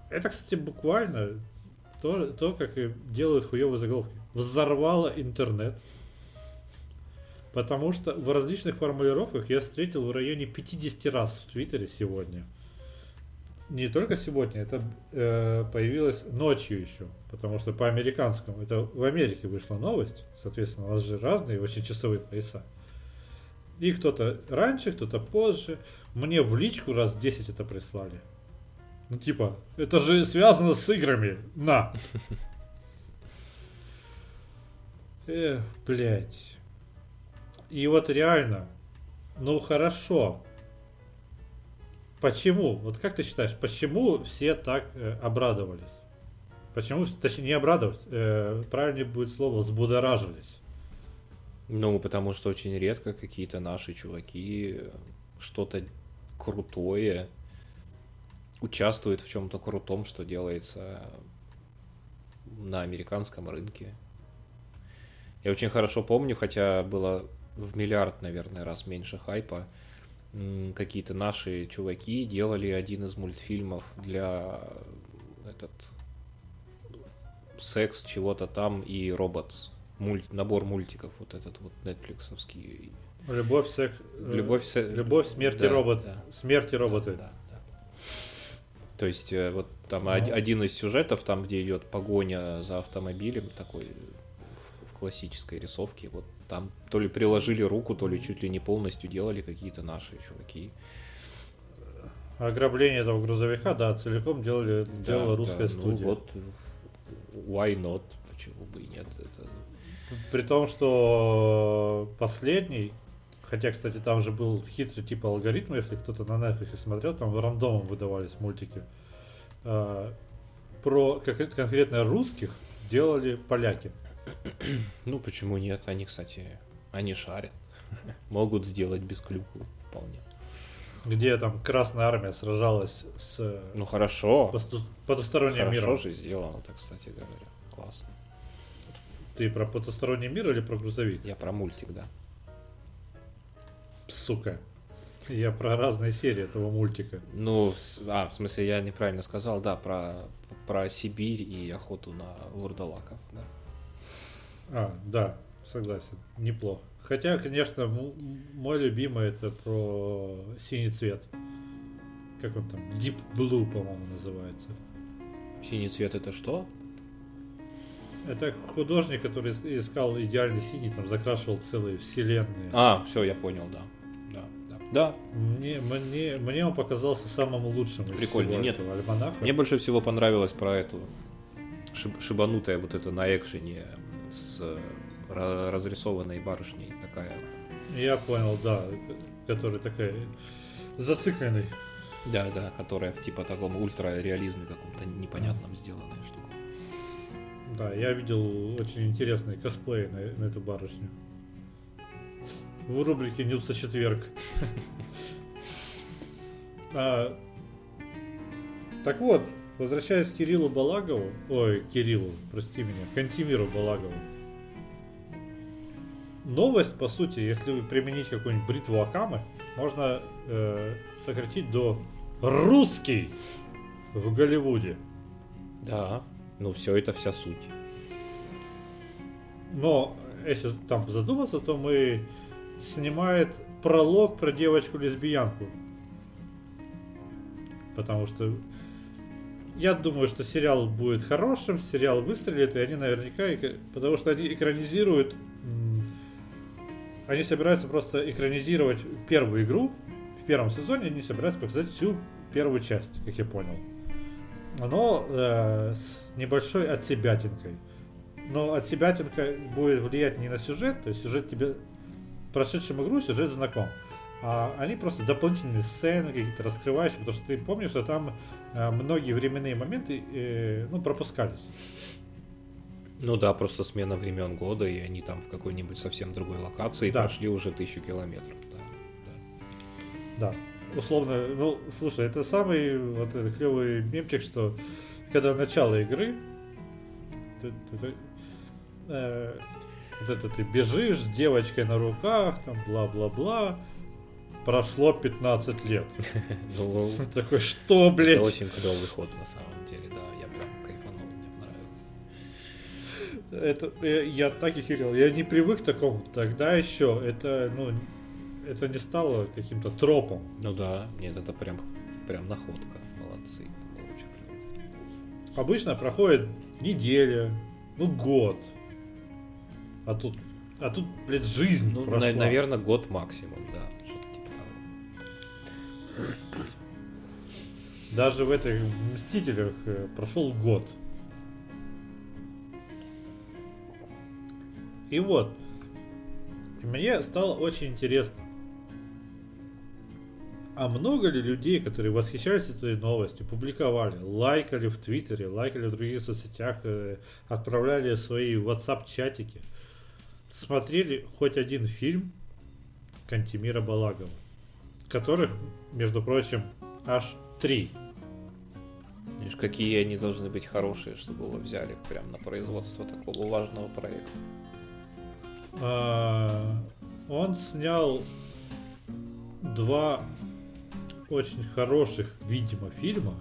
Это, кстати, буквально то, то как и делают хуевые заголовки. Взорвало интернет. Потому что в различных формулировках я встретил в районе 50 раз в Твиттере сегодня. Не только сегодня, это э, появилось ночью еще. Потому что по американскому, это в Америке вышла новость. Соответственно, у нас же разные очень часовые пояса. И кто-то раньше, кто-то позже. Мне в личку раз 10 это прислали. Ну типа, это же связано с играми. На. Эх, блядь. И вот реально, ну хорошо. Почему? Вот как ты считаешь, почему все так э, обрадовались? Почему, точнее, не обрадовались, э, правильнее будет слово, взбудоражились. Ну, потому что очень редко какие-то наши чуваки что-то крутое участвуют в чем-то крутом, что делается на американском рынке. Я очень хорошо помню, хотя было в миллиард, наверное, раз меньше хайпа, какие-то наши чуваки делали один из мультфильмов для этот секс чего-то там и роботс мульт, набор мультиков, вот этот вот нетфликсовский. Любовь, секс, э, любовь, се... любовь, смерть да, и робот, да. смерть и роботы. Да, да, да. То есть э, вот там ну. один из сюжетов, там где идет погоня за автомобилем, такой в классической рисовке, вот там то ли приложили руку, то ли чуть ли не полностью делали какие-то наши чуваки. Ограбление этого грузовика, да, целиком делали, да, делала русская да, ну студия. Ну вот, why not, почему бы и нет, это при том, что последний, хотя, кстати, там же был хитрый типа алгоритм, если кто-то на Netflix смотрел, там рандомом выдавались мультики. А, про конкретно русских делали поляки. Ну, почему нет? Они, кстати, они шарят. Могут сделать без клюку вполне. Где там Красная Армия сражалась с... Ну, хорошо. Потусторонним хорошо миром. Хорошо же сделано, так, кстати говоря. Классно. Ты про потусторонний мир или про грузовик? Я про мультик, да. Сука. Я про разные серии этого мультика. Ну, а, в смысле, я неправильно сказал, да, про, про Сибирь и охоту на вурдалаков, да. А, да, согласен, неплохо. Хотя, конечно, мой любимый это про синий цвет. Как он там? Deep Blue, по-моему, называется. Синий цвет это что? Это художник, который искал идеальный синий, там закрашивал целые вселенные. А, все, я понял, да. Да, да. да. Мне, мне, мне он показался самым лучшим Прикольно. из Нет, альманаха. Мне больше всего понравилось про эту шиб, шибанутая вот это на экшене с разрисованной барышней такая. Я понял, да, которая такая зацикленный. Да, да, которая в типа таком ультра реализме каком-то непонятном сделанная штука. Да, я видел очень интересный косплей на, на эту барышню. В рубрике Нюца четверг. а, так вот, возвращаясь к Кириллу Балагову, ой, Кириллу, прости меня, Кантимиру Балагову. Новость, по сути, если применить какую-нибудь бритву Акамы, можно э, сократить до русский в Голливуде. Да. Ну, все это вся суть. Но, если там задуматься, то мы снимает пролог про девочку-лесбиянку. Потому что я думаю, что сериал будет хорошим, сериал выстрелит, и они наверняка, потому что они экранизируют, они собираются просто экранизировать первую игру, в первом сезоне они собираются показать всю первую часть, как я понял. Но э, с небольшой отсебятинкой. Но отсебятинка будет влиять не на сюжет, то есть сюжет тебе, прошедшим игру, сюжет знаком. А они просто дополнительные сцены какие-то раскрывающие, потому что ты помнишь, что там э, многие временные моменты э, ну, пропускались. Ну да, просто смена времен года, и они там в какой-нибудь совсем другой локации Да. прошли уже тысячу километров. Да, да. Да, условно, ну, слушай, это самый вот этот клевый мемчик, что когда начало игры, ты, ты- ты, э, вот это ты бежишь с девочкой на руках, там бла-бла-бла, прошло 15 лет. Ну, Такой, что, блядь? это очень клевый ход на самом деле, да, я прям кайфанул, мне понравилось. Это, э, я так и херел, я не привык к такому. Тогда еще это, ну, это не стало каким-то тропом. Ну да, нет, это прям, прям находка, молодцы. Обычно проходит неделя, ну год. А тут, а тут, блядь, жизнь Ну, прошла. наверное, год максимум, да. Даже в этих Мстителях э, прошел год. И вот, мне стало очень интересно. А много ли людей, которые восхищались этой новостью, публиковали, лайкали в Твиттере, лайкали в других соцсетях, э, отправляли свои WhatsApp-чатики, смотрели хоть один фильм Кантимира Балагова, которых, между прочим, аж три. Видишь, какие они должны быть хорошие, чтобы его взяли прям на производство такого важного проекта. А, Он снял два очень хороших, видимо, фильма,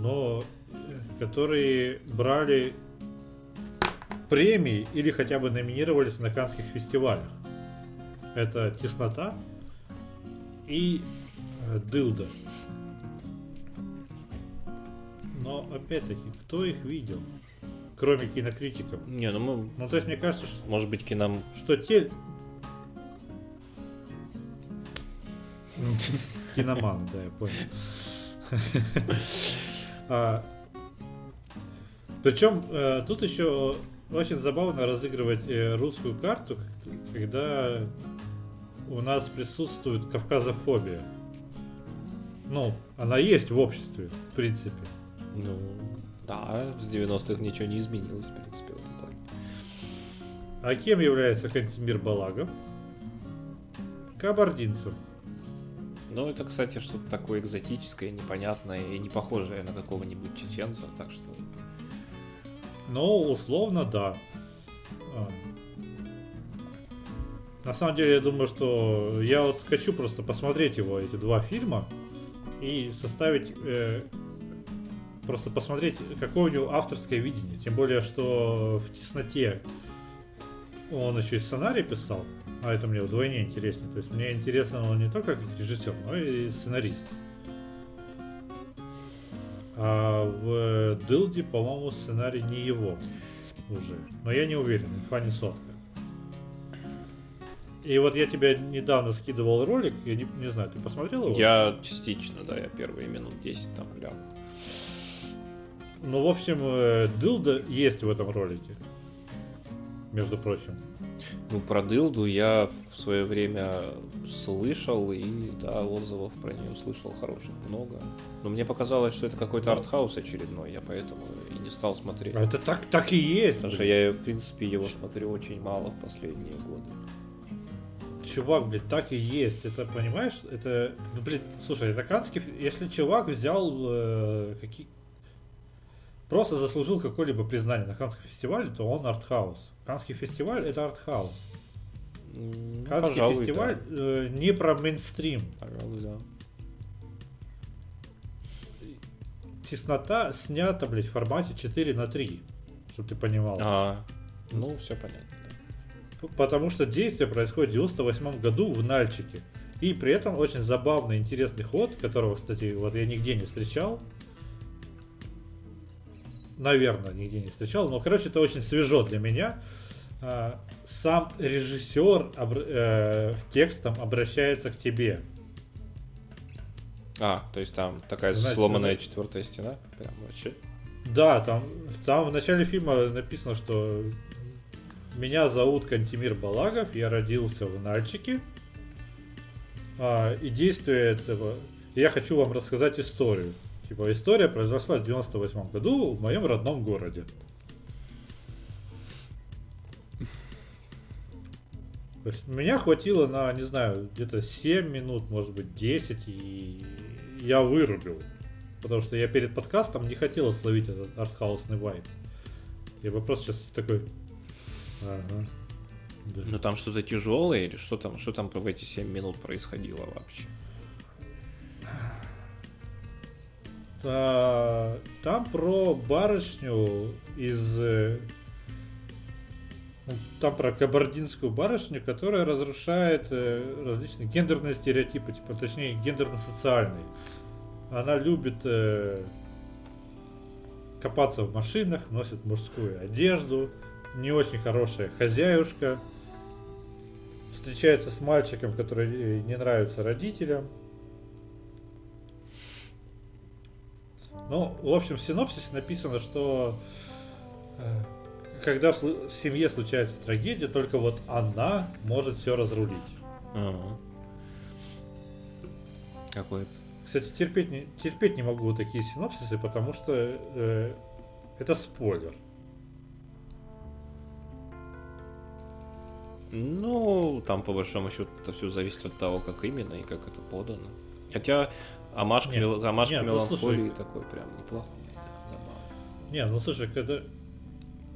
но э, которые брали премии или хотя бы номинировались на канских фестивалях. Это «Теснота» и э, «Дылда». Но опять-таки, кто их видел? Кроме кинокритиков. Не, ну мы, Ну, то есть, мне кажется, что может быть, кином... что те... Киноманы, да, я понял. А, Причем э, тут еще очень забавно разыгрывать э, русскую карту, когда у нас присутствует кавказофобия. Ну, она есть в обществе, в принципе. Ну, да, с 90-х ничего не изменилось, в принципе, в этом плане. А кем является Кантимир Балагов? Кабардинцем. Ну, это, кстати, что-то такое экзотическое, непонятное и не похожее на какого-нибудь чеченца, так что... Ну, условно, да. На самом деле, я думаю, что я вот хочу просто посмотреть его, эти два фильма, и составить, э, просто посмотреть, какое у него авторское видение. Тем более, что в тесноте он еще и сценарий писал, а это мне вдвойне интереснее. То есть мне интересно он не только как режиссер, но и сценарист. А в Дылде, по-моему, сценарий не его уже. Но я не уверен, инфа. И вот я тебе недавно скидывал ролик, я не, не знаю, ты посмотрел его? Я частично, да, я первые минут 10 там глянул. Ну, в общем, э, Дылда есть в этом ролике. Между прочим. Ну, про Дылду я в свое время слышал, и, да, отзывов про нее слышал хороших много. Но мне показалось, что это какой-то артхаус очередной, я поэтому и не стал смотреть. А это так, так и есть. Потому что блин. я, в принципе, его смотрю очень мало в последние годы. Чувак, блядь, так и есть. Это, понимаешь, это, ну, блин, слушай, это канский, если чувак взял э, какие... Просто заслужил какое-либо признание на Канском фестивале, то он артхаус. Канский фестиваль это артхаус. Ну, Канский пожалуй, фестиваль э, не про мейнстрим. да. Пожалуй, да. Теснота снята, блядь, в формате 4 на 3. Чтобы ты понимал. А, ну, все понятно. Потому что действие происходит в 98 году в Нальчике. И при этом очень забавный, интересный ход, которого, кстати, вот я нигде не встречал. Наверное, нигде не встречал. Но, короче, это очень свежо для меня. А, Сам режиссер обр- э, текстом обращается к тебе. А, то есть там такая Знаете, сломанная ну, четвертая стена? Прям вообще. Да, там, там в начале фильма написано, что меня зовут Кантимир Балагов, я родился в Нальчике. А, и действие этого... Я хочу вам рассказать историю. Типа, история произошла в 98 году в моем родном городе. То есть меня хватило на, не знаю, где-то 7 минут, может быть 10, и я вырубил. Потому что я перед подкастом не хотел словить этот артхаусный вайп. Я бы просто сейчас такой... Ага. Да. Ну там что-то тяжелое или что там, что там в эти 7 минут происходило вообще? А, там про барышню из... Э, ну, там про кабардинскую барышню, которая разрушает э, различные гендерные стереотипы, типа, точнее, гендерно-социальные. Она любит э, копаться в машинах, носит мужскую одежду, не очень хорошая хозяюшка, встречается с мальчиком, который не нравится родителям. Ну, в общем, в синопсисе написано, что э, когда в семье случается трагедия, только вот она может все разрулить. Ага. Какой? Кстати, терпеть не, терпеть не могу такие синопсисы, потому что э, это спойлер. Ну, там по большому счету это все зависит от того, как именно и как это подано. Хотя Амашка, нет, мел... Амашка нет, меланхолии ну, такой прям неплохой, да. Не, ну слушай, когда...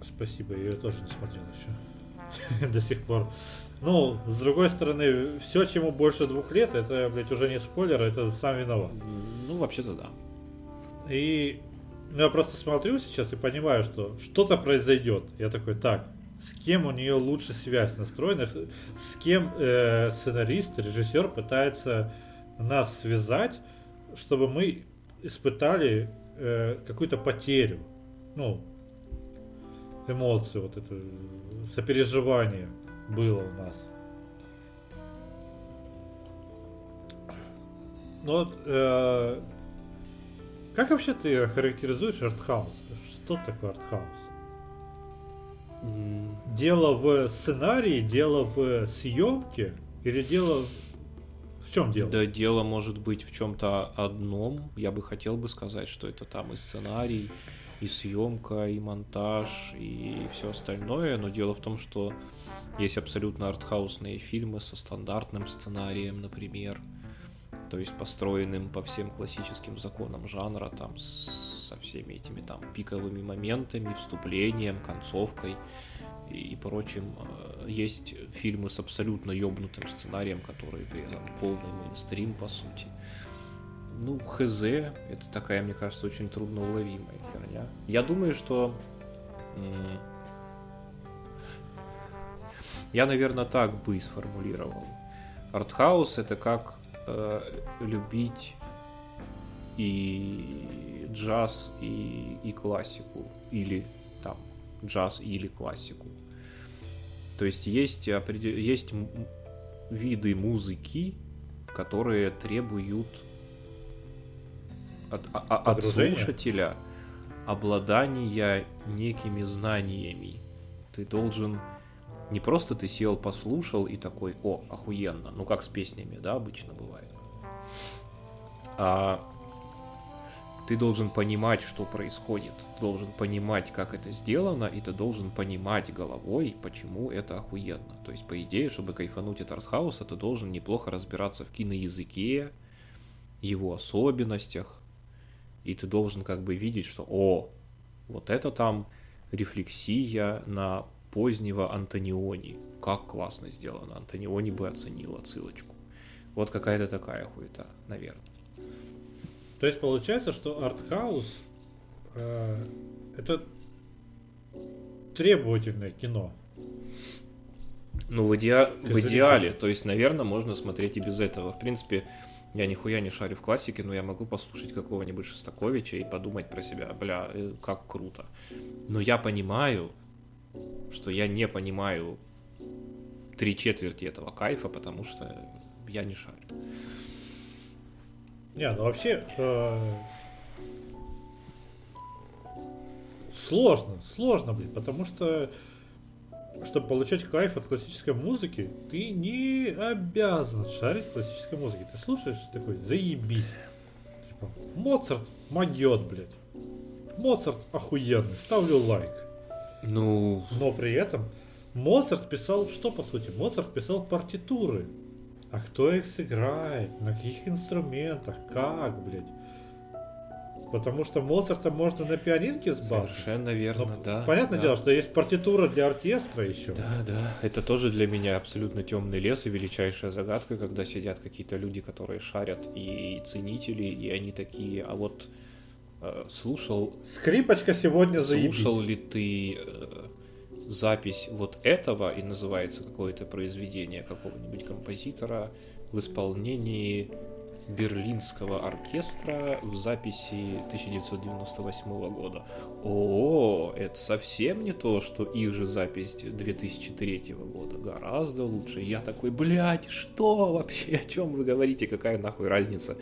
Спасибо, я ее тоже не смотрел еще. До сих пор. Ну, с другой стороны, все, чему больше двух лет, это, блядь, уже не спойлер, это сам виноват. Ну, вообще-то да. И я просто смотрю сейчас и понимаю, что что-то произойдет. Я такой, так, с кем у нее лучше связь настроена, с кем э, сценарист, режиссер пытается нас связать, чтобы мы испытали э, какую-то потерю, ну, эмоцию, вот это сопереживание было у нас. Ну вот, э, как вообще ты характеризуешь артхаус? Что такое артхаус? Дело в сценарии, дело в съемке или дело в чем дело? Да, дело может быть в чем-то одном. Я бы хотел бы сказать, что это там и сценарий, и съемка, и монтаж, и все остальное. Но дело в том, что есть абсолютно артхаусные фильмы со стандартным сценарием, например, то есть построенным по всем классическим законам жанра, там со всеми этими там пиковыми моментами, вступлением, концовкой и, прочим. Э, есть фильмы с абсолютно ёбнутым сценарием, которые при этом полный мейнстрим, по сути. Ну, хз, это такая, мне кажется, очень трудноуловимая херня. Я думаю, что... Я, наверное, так бы и сформулировал. Артхаус это как э, любить и джаз, и, и классику, или там джаз или классику. То есть есть, есть виды музыки, которые требуют от, а, а, от слушателя обладания некими знаниями. Ты должен не просто ты сел, послушал и такой, о, охуенно, ну как с песнями, да, обычно бывает. А ты должен понимать, что происходит, должен понимать, как это сделано, и ты должен понимать головой, почему это охуенно. То есть, по идее, чтобы кайфануть от артхауса, ты должен неплохо разбираться в киноязыке, его особенностях, и ты должен как бы видеть, что, о, вот это там рефлексия на позднего Антониони. Как классно сделано. Антониони бы оценил отсылочку. Вот какая-то такая хуета, наверное. То есть получается, что артхаус э, это требовательное кино. Ну, в, иде... в идеале. То есть, наверное, можно смотреть и без этого. В принципе, я нихуя не шарю в классике, но я могу послушать какого-нибудь Шостаковича и подумать про себя, бля, э, как круто. Но я понимаю, что я не понимаю три четверти этого кайфа, потому что я не шарю. Не, ну вообще э, сложно, сложно, блин, потому что чтобы получать кайф от классической музыки, ты не обязан шарить в классической музыке. Ты слушаешь такой, заебись. Типа, Моцарт могет, блядь. Моцарт охуенный, ставлю лайк. Ну, Но при этом Моцарт писал, что по сути? Моцарт писал партитуры. А кто их сыграет? На каких инструментах? Как, блядь? Потому что Моцарта можно на пианинке сбавить. совершенно верно, Ну, да. Понятное да. дело, что есть партитура для оркестра еще. Да, да. Это тоже для меня абсолютно темный лес и величайшая загадка, когда сидят какие-то люди, которые шарят и ценители, и они такие, а вот э, слушал, Скрипочка сегодня заебись. слушал ли ты э, запись вот этого, и называется какое-то произведение какого-нибудь композитора в исполнении Берлинского оркестра в записи 1998 года. О, это совсем не то, что их же запись 2003 года. Гораздо лучше. Я такой, блядь, что вообще? О чем вы говорите? Какая нахуй разница?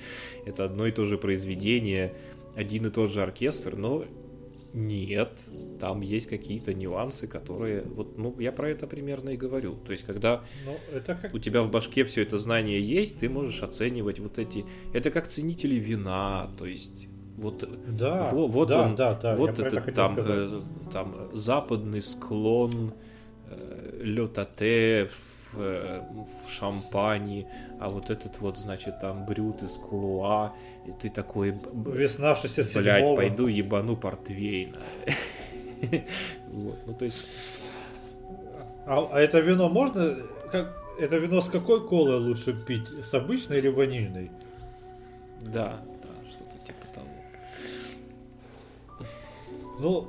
Это одно и то же произведение, один и тот же оркестр, но нет, там есть какие-то нюансы, которые, вот, ну, я про это примерно и говорю. То есть, когда Ну, это как... у тебя в башке все это знание есть, ты можешь оценивать вот эти... Это как ценители вина, то есть вот, Да, во- вот да, он, да, да, вот это этот там, сказать. э, там западный склон э, летате в, в а вот этот вот, значит, там брют из Кулуа, и ты такой, Весна 67 блядь, пойду ебану портвейна. Вот, ну то есть, А, а это вино можно... Как... Это вино с какой колой лучше пить? С обычной или ванильной? да, да, что-то типа того. Ну,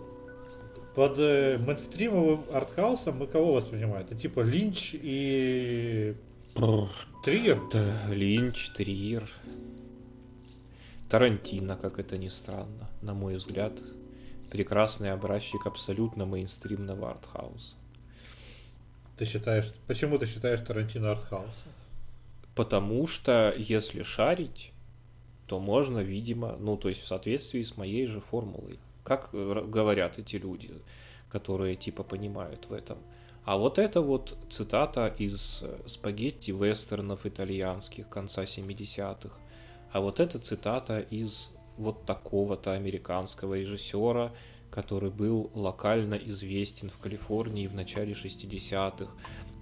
под э, мейнстримовым артхаусом мы кого воспринимаем? Это типа Линч и Триггер? Да, Линч, Триер, Тарантино, как это ни странно, на мой взгляд, прекрасный образчик абсолютно мейнстримного артхауса. Ты считаешь... Почему ты считаешь Тарантино артхаусом? Потому что, если шарить, то можно, видимо, ну, то есть в соответствии с моей же формулой. Как э, говорят эти люди, которые типа понимают в этом. А вот это вот цитата из э, спагетти вестернов итальянских конца 70-х. А вот это цитата из вот такого-то американского режиссера, который был локально известен в Калифорнии в начале 60-х.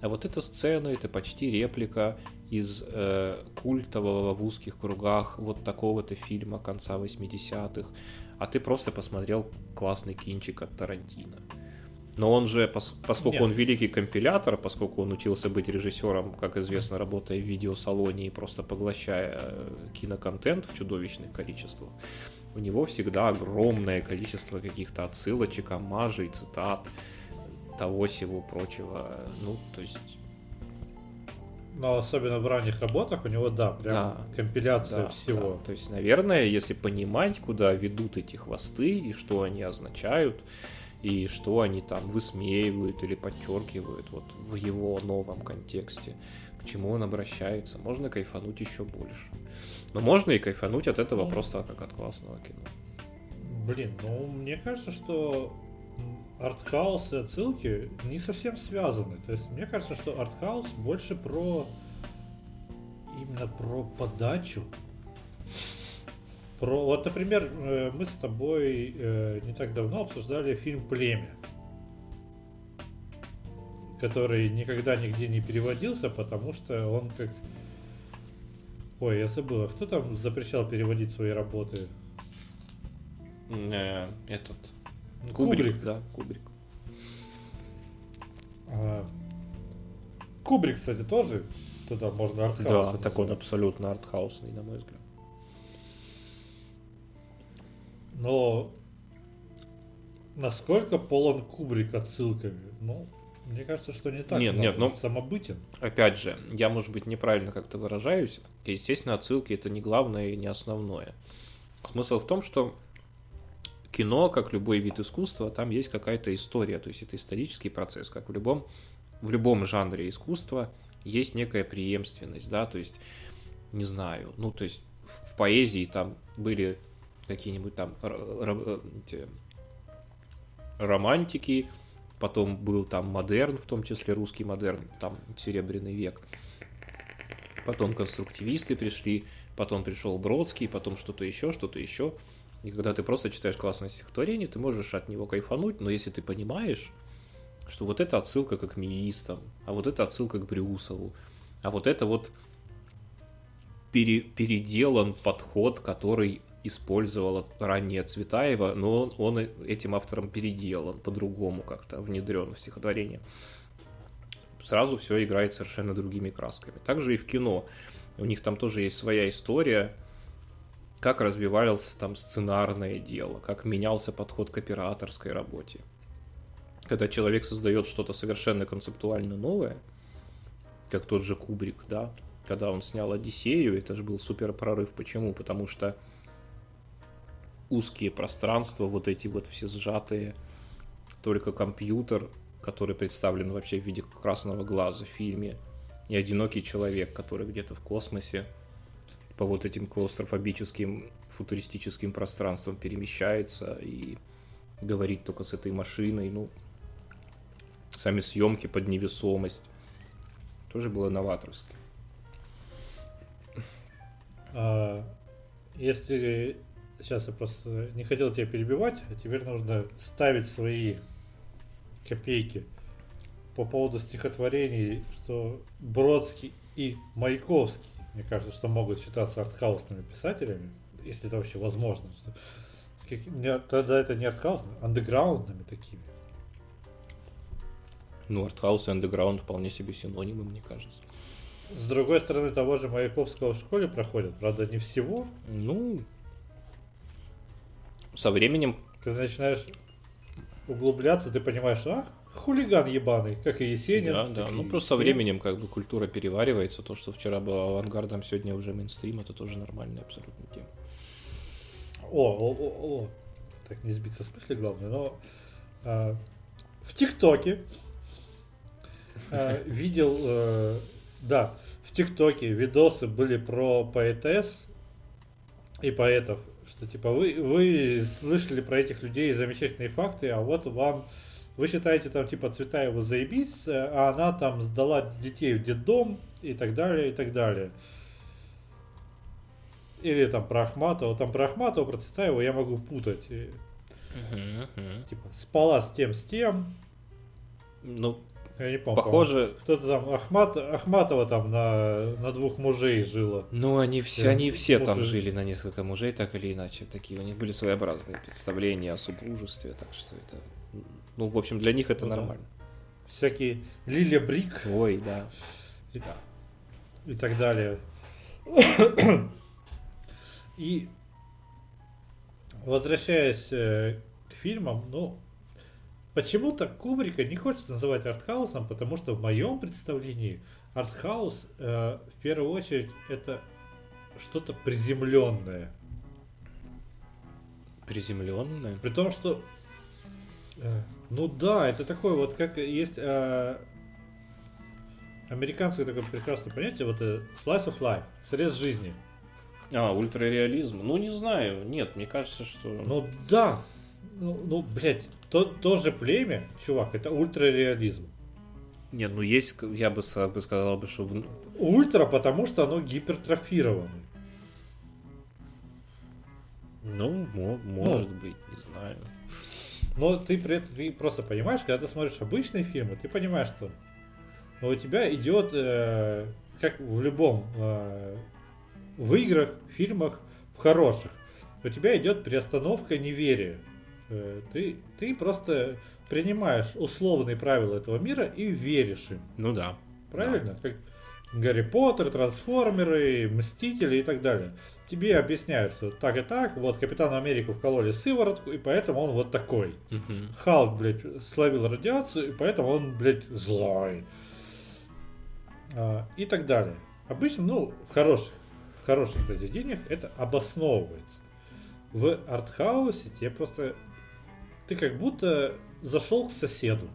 А вот эта сцена, это почти реплика из э, культового в узких кругах вот такого-то фильма конца 80-х. А ты просто посмотрел классный кинчик от Тарантино. Но он же, пос- поскольку Нет. он великий компилятор, поскольку он учился быть режиссером, как известно, работая в видеосалоне и просто поглощая э, киноконтент в чудовищных количествах, у него всегда огромное количество каких-то отсылочек, омажей, цитат, того всего прочего. Ну, то есть, Но особенно в ранних работах у него, да, прям Да. компиляция да, всего. да. То есть, наверное, если понимать, куда ведут эти хвосты и что они означают, и что они там высмеивают или подчеркивают вот в его новом контексте, к чему он обращается, можно кайфануть еще больше. Но можно и кайфануть от этого Ну. просто как от классного кино. Блин, ну мне кажется, что артхаус и отсылки не совсем связаны. То есть мне кажется, что артхаус больше про именно про подачу. Про, вот, например, э, мы с тобой э, не так давно обсуждали фильм Племя, который никогда нигде не переводился, потому что он как. Ой, я забыл, а кто там запрещал переводить свои работы? Э, Этот Ну, Кубрик, да, Кубрик. А, Кубрик, кстати, тоже туда можно артхаус. Да, так он абсолютно артхаусный, на мой взгляд. Но насколько полон Кубрик отсылками? Ну, мне кажется, что не так. Нет, нет, ну- самобытен. Опять же, я, может быть, неправильно как-то выражаюсь. Естественно, отсылки это не главное и не основное. Смысл в том, что кино, как любой вид искусства, там есть какая-то история, то есть это исторический процесс, как в любом, в любом жанре искусства есть некая преемственность, да, то есть, не знаю, ну, то есть в, в поэзии там были какие-нибудь там р- эти романтики, потом был там модерн, в том числе русский модерн, там Серебряный век. Потом конструктивисты пришли, потом пришел Бродский, потом что-то еще, что-то еще. И когда ты просто читаешь классное стихотворение, ты можешь от него кайфануть, но если ты понимаешь, что вот это отсылка к акмеистам, а вот это отсылка к Брюсову, а вот это вот пере, переделан подход, который использовала ранее Цветаева, но он, он этим автором переделан по-другому как-то, внедрен в стихотворение. Сразу все играет совершенно другими красками. Также и в кино. У них там тоже есть своя история, как развивался там сценарное дело, как менялся подход к операторской работе. Когда человек создает что-то совершенно концептуально новое, как тот же Кубрик, да, когда он снял Одиссею, это же был супер прорыв. Почему? Потому что узкие пространства, вот эти вот все сжатые, только компьютер, который представлен вообще в виде красного глаза в фильме, и одинокий человек, который где-то в космосе по вот этим клаустрофобическим футуристическим пространствам перемещается и говорит только с этой машиной, ну, сами съемки под невесомость. Тоже было новаторски. А, если сейчас я просто не хотел тебя перебивать, а теперь нужно ставить свои копейки по поводу стихотворений, что Бродский и Маяковский мне кажется, что могут считаться артхаусными писателями, если это вообще возможно. Что, как, не, тогда это не артхаус, а андеграундными такими. Ну, артхаус и андеграунд вполне себе синонимы, мне кажется. С другой стороны, того же Маяковского в школе проходят, правда, не всего. Ну, со временем... Ты начинаешь углубляться, ты понимаешь, а, хулиган ебаный, как и Есенин. Да, да. Ну просто со временем как бы культура переваривается. То, что вчера было авангардом, сегодня уже мейнстрим, это тоже нормальная абсолютно тема. О, о, о, о. Так, не сбиться с мысли, главное, но а, в ТикТоке а, видел, а, да, в ТикТоке видосы были про поэтесс и поэтов, что типа вы, вы слышали про этих людей замечательные факты, а вот вам вы считаете там типа Цветаева заебись, а она там сдала детей в детдом и так далее, и так далее. Или там про Ахматова, там про Ахматова, про Цветаева я могу путать. Uh-huh, uh-huh. Типа спала с тем, с тем. Ну, я не помню. Похоже. Кто-то там Ахмат, Ахматова там на, на двух мужей жила. Ну, они все, э, они все там жили на несколько мужей, так или иначе. Такие у них были своеобразные представления о супружестве, так что это ну, в общем, для них это ну, нормально. Всякие Лилия Брик. Ой, да. И, да. и так далее. И возвращаясь э, к фильмам, ну, почему-то Кубрика не хочется называть артхаусом, потому что в моем представлении артхаус э, в первую очередь это что-то приземленное. Приземленное? При том, что э, ну да, это такое вот, как есть э, американское такое прекрасное понятие, вот это slice of life, срез жизни. А, ультрареализм. Ну, не знаю. Нет, мне кажется, что... Ну, да. Ну, ну блядь, то, то же племя, чувак, это ультрареализм. Нет, ну есть, я бы, бы сказал, бы, что... Ультра, потому что оно гипертрофировано. Ну, может ну, быть, не знаю. Но ты при этом ты просто понимаешь, когда ты смотришь обычные фильмы, ты понимаешь, что ну, у тебя идет, э, как в любом, э, в играх, фильмах, в хороших, у тебя идет перестановка неверия. Э, ты, ты просто принимаешь условные правила этого мира и веришь им. Ну да. Правильно? Да. Как Гарри Поттер, Трансформеры, Мстители и так далее тебе объясняют, что так и так, вот Капитану Америку вкололи сыворотку, и поэтому он вот такой. Угу. Халк, блядь, словил радиацию, и поэтому он, блядь, злой. А, и так далее. Обычно, ну, в хороших, в хороших произведениях это обосновывается. В артхаусе тебе просто... Ты как будто зашел к соседу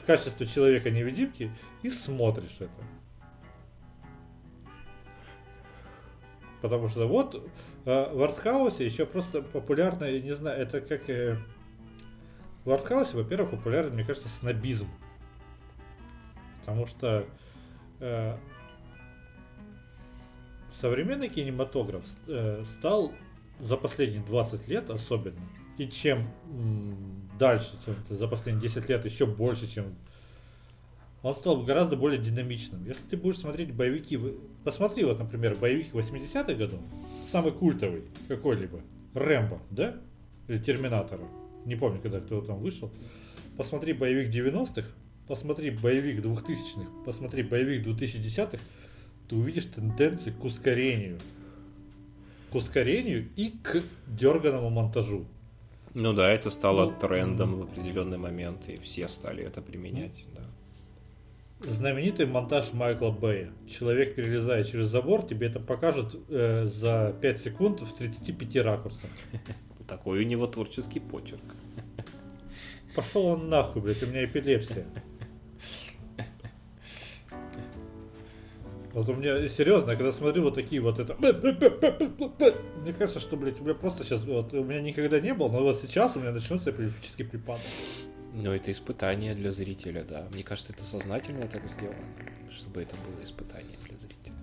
в качестве человека-невидимки и смотришь это. Потому что вот э, в артхаусе еще просто популярно, не знаю, это как... Э, в артхаусе, во-первых, популярен, мне кажется, снобизм. Потому что э, современный кинематограф э, стал за последние 20 лет особенно. И чем м, дальше, чем за последние 10 лет еще больше, чем он стал гораздо более динамичным. Если ты будешь смотреть боевики, посмотри вот, например, боевики 80-х годов, самый культовый какой-либо, Рэмбо, да? Или Терминатора, не помню, когда кто там вышел. Посмотри боевик 90-х, посмотри боевик 2000-х, посмотри боевик 2010-х, ты увидишь тенденции к ускорению. К ускорению и к дерганному монтажу. Ну да, это стало Ну, трендом в определенный момент, и все стали это применять, да. Знаменитый монтаж Майкла Бэя. Человек перелезает через забор, тебе это покажут э, за 5 секунд в 35 ракурсах. Такой у него творческий почерк. Пошел он нахуй, блядь, у меня эпилепсия. Вот у меня, серьезно, когда смотрю вот такие вот это... Мне кажется, что, блядь, у меня просто сейчас... Вот, у меня никогда не было, но вот сейчас у меня начнется эпилептический припадок. Но это испытание для зрителя, да. Мне кажется, это сознательно так сделано, чтобы это было испытание для зрителя.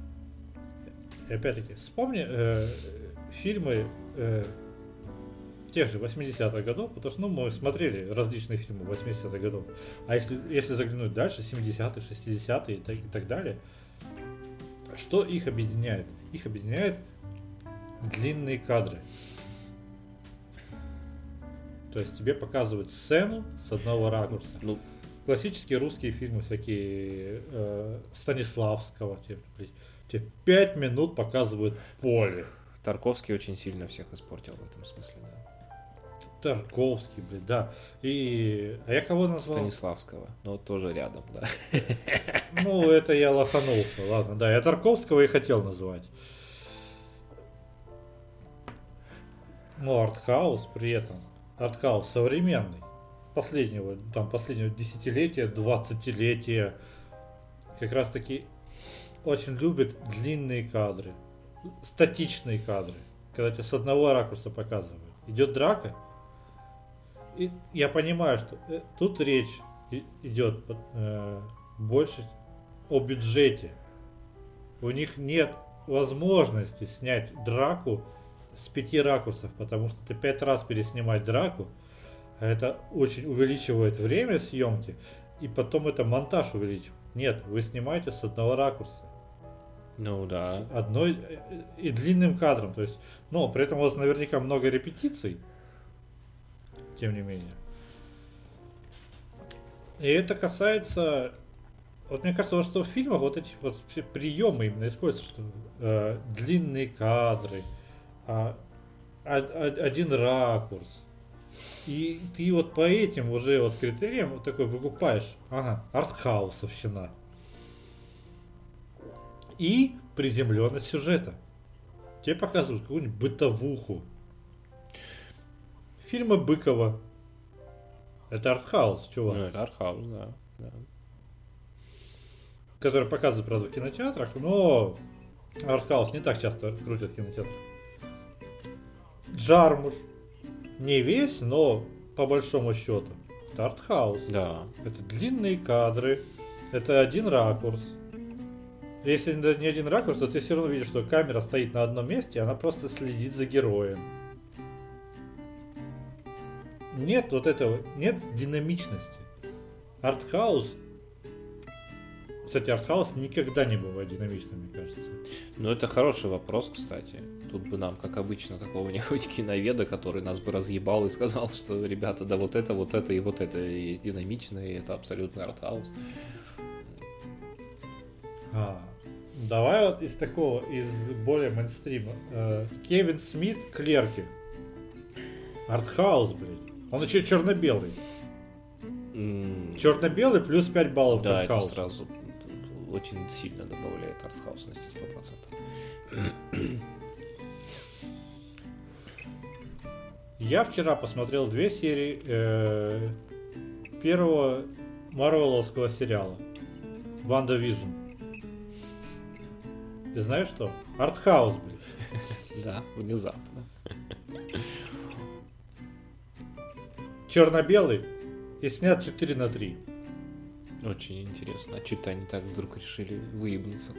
И опять-таки, вспомни э, фильмы э, тех же 80-х годов, потому что ну, мы смотрели различные фильмы 80-х годов. А если, если заглянуть дальше, 70-е, 60-е и так, и так далее, что их объединяет? Их объединяет длинные кадры. То есть тебе показывают сцену с одного ракурса. Ну, Классические русские фильмы, всякие э, Станиславского, тебе, тебе пять минут показывают поле. Тарковский очень сильно всех испортил в этом смысле, да. Тарковский, блядь, да. И. А я кого назвал? Станиславского, но тоже рядом, да. Ну, это я лоханулся, ладно, да. Я Тарковского и хотел назвать. Но артхаус при этом. Артхаус современный. Последнего, там, последнего десятилетия, двадцатилетия. Как раз таки очень любит длинные кадры. Статичные кадры. Когда тебе с одного ракурса показывают. Идет драка. И я понимаю, что э, тут речь идет э, больше о бюджете. У них нет возможности снять драку с пяти ракурсов, потому что ты пять раз переснимать драку, а это очень увеличивает время съемки, и потом это монтаж увеличивает. Нет, вы снимаете с одного ракурса Ну да. одной э, и длинным кадром. То есть, но при этом у вас наверняка много репетиций, тем не менее. И это касается, вот мне кажется, вот что в фильмах вот эти вот все приемы именно используются, что э, длинные кадры, а, а- а- один ракурс. И ты вот по этим уже вот критериям вот такой выкупаешь, ага, артхаусовщина. И приземленность сюжета. Тебе показывают какую-нибудь бытовуху. Фильмы Быкова. Это артхаус, чувак. Ну, это артхаус, да. да. Который показывают, правда, в кинотеатрах, но артхаус не так часто крутят в кинотеатрах. Джармуш. Не весь, но по большому счету. Артхаус. Да. Это длинные кадры. Это один ракурс. Если не один ракурс, то ты все равно видишь, что камера стоит на одном месте, она просто следит за героем. Нет вот этого, нет динамичности. Артхаус. Кстати, артхаус никогда не бывает динамичным, мне кажется. Ну, это хороший вопрос, кстати. Тут бы нам, как обычно, какого-нибудь киноведа, который нас бы разъебал и сказал, что, ребята, да вот это, вот это и вот это есть динамично, и это абсолютно артхаус. А, давай вот из такого, из более мейнстрима. Э, Кевин Смит, Клерки. Артхаус, блядь. Он еще черно-белый. Черно-белый плюс 5 баллов Да, это сразу очень сильно добавляет артхаусности 100%. Я вчера посмотрел две серии э, первого марвеловского сериала WandaVision. И знаешь что? Артхаус, блядь. Да, внезапно. Черно-белый и снят 4 на 3. Очень интересно. А что-то они так вдруг решили выебнуться.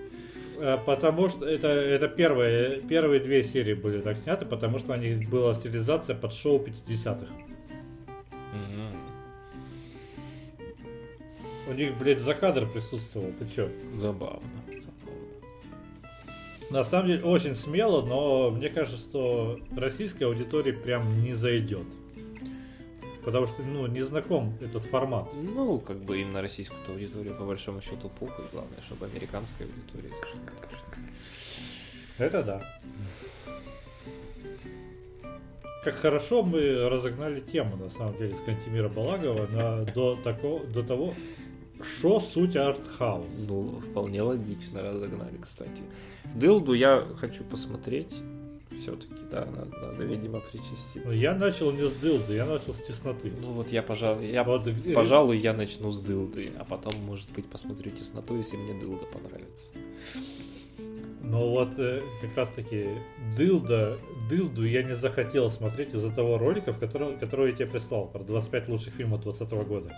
Э, Потому что это, это первые, первые две серии были так сняты, потому что у них была стилизация под шоу 50-х. Мгм. У них, блядь, за кадр присутствовал. Ты чё? Забавно. забавно. На самом деле очень смело, но мне кажется, что российской аудитории прям не зайдет. Потому что, ну, не знаком этот формат. Ну, как бы им на российскую аудиторию по большому счету похуй. Главное, чтобы американская аудитория. Так что- Это да. Как хорошо мы разогнали тему, на самом деле, с Кантимира Балагова на, до, такого, до того, что суть артхаус. Ну, вполне логично разогнали, кстати. Дылду я хочу посмотреть. Все-таки, да, надо, надо, видимо, причаститься. Но я начал не с дылды, я начал с тесноты. Ну вот я, пожалуй, я, Вот, пожалуй, я начну с дылды, а потом, может быть, посмотрю тесноту, если мне дылда понравится. Но вот э, как раз таки дылда, дылду я не захотел смотреть из-за того ролика, в который, который я тебе прислал, про 25 лучших фильмов 2020 года.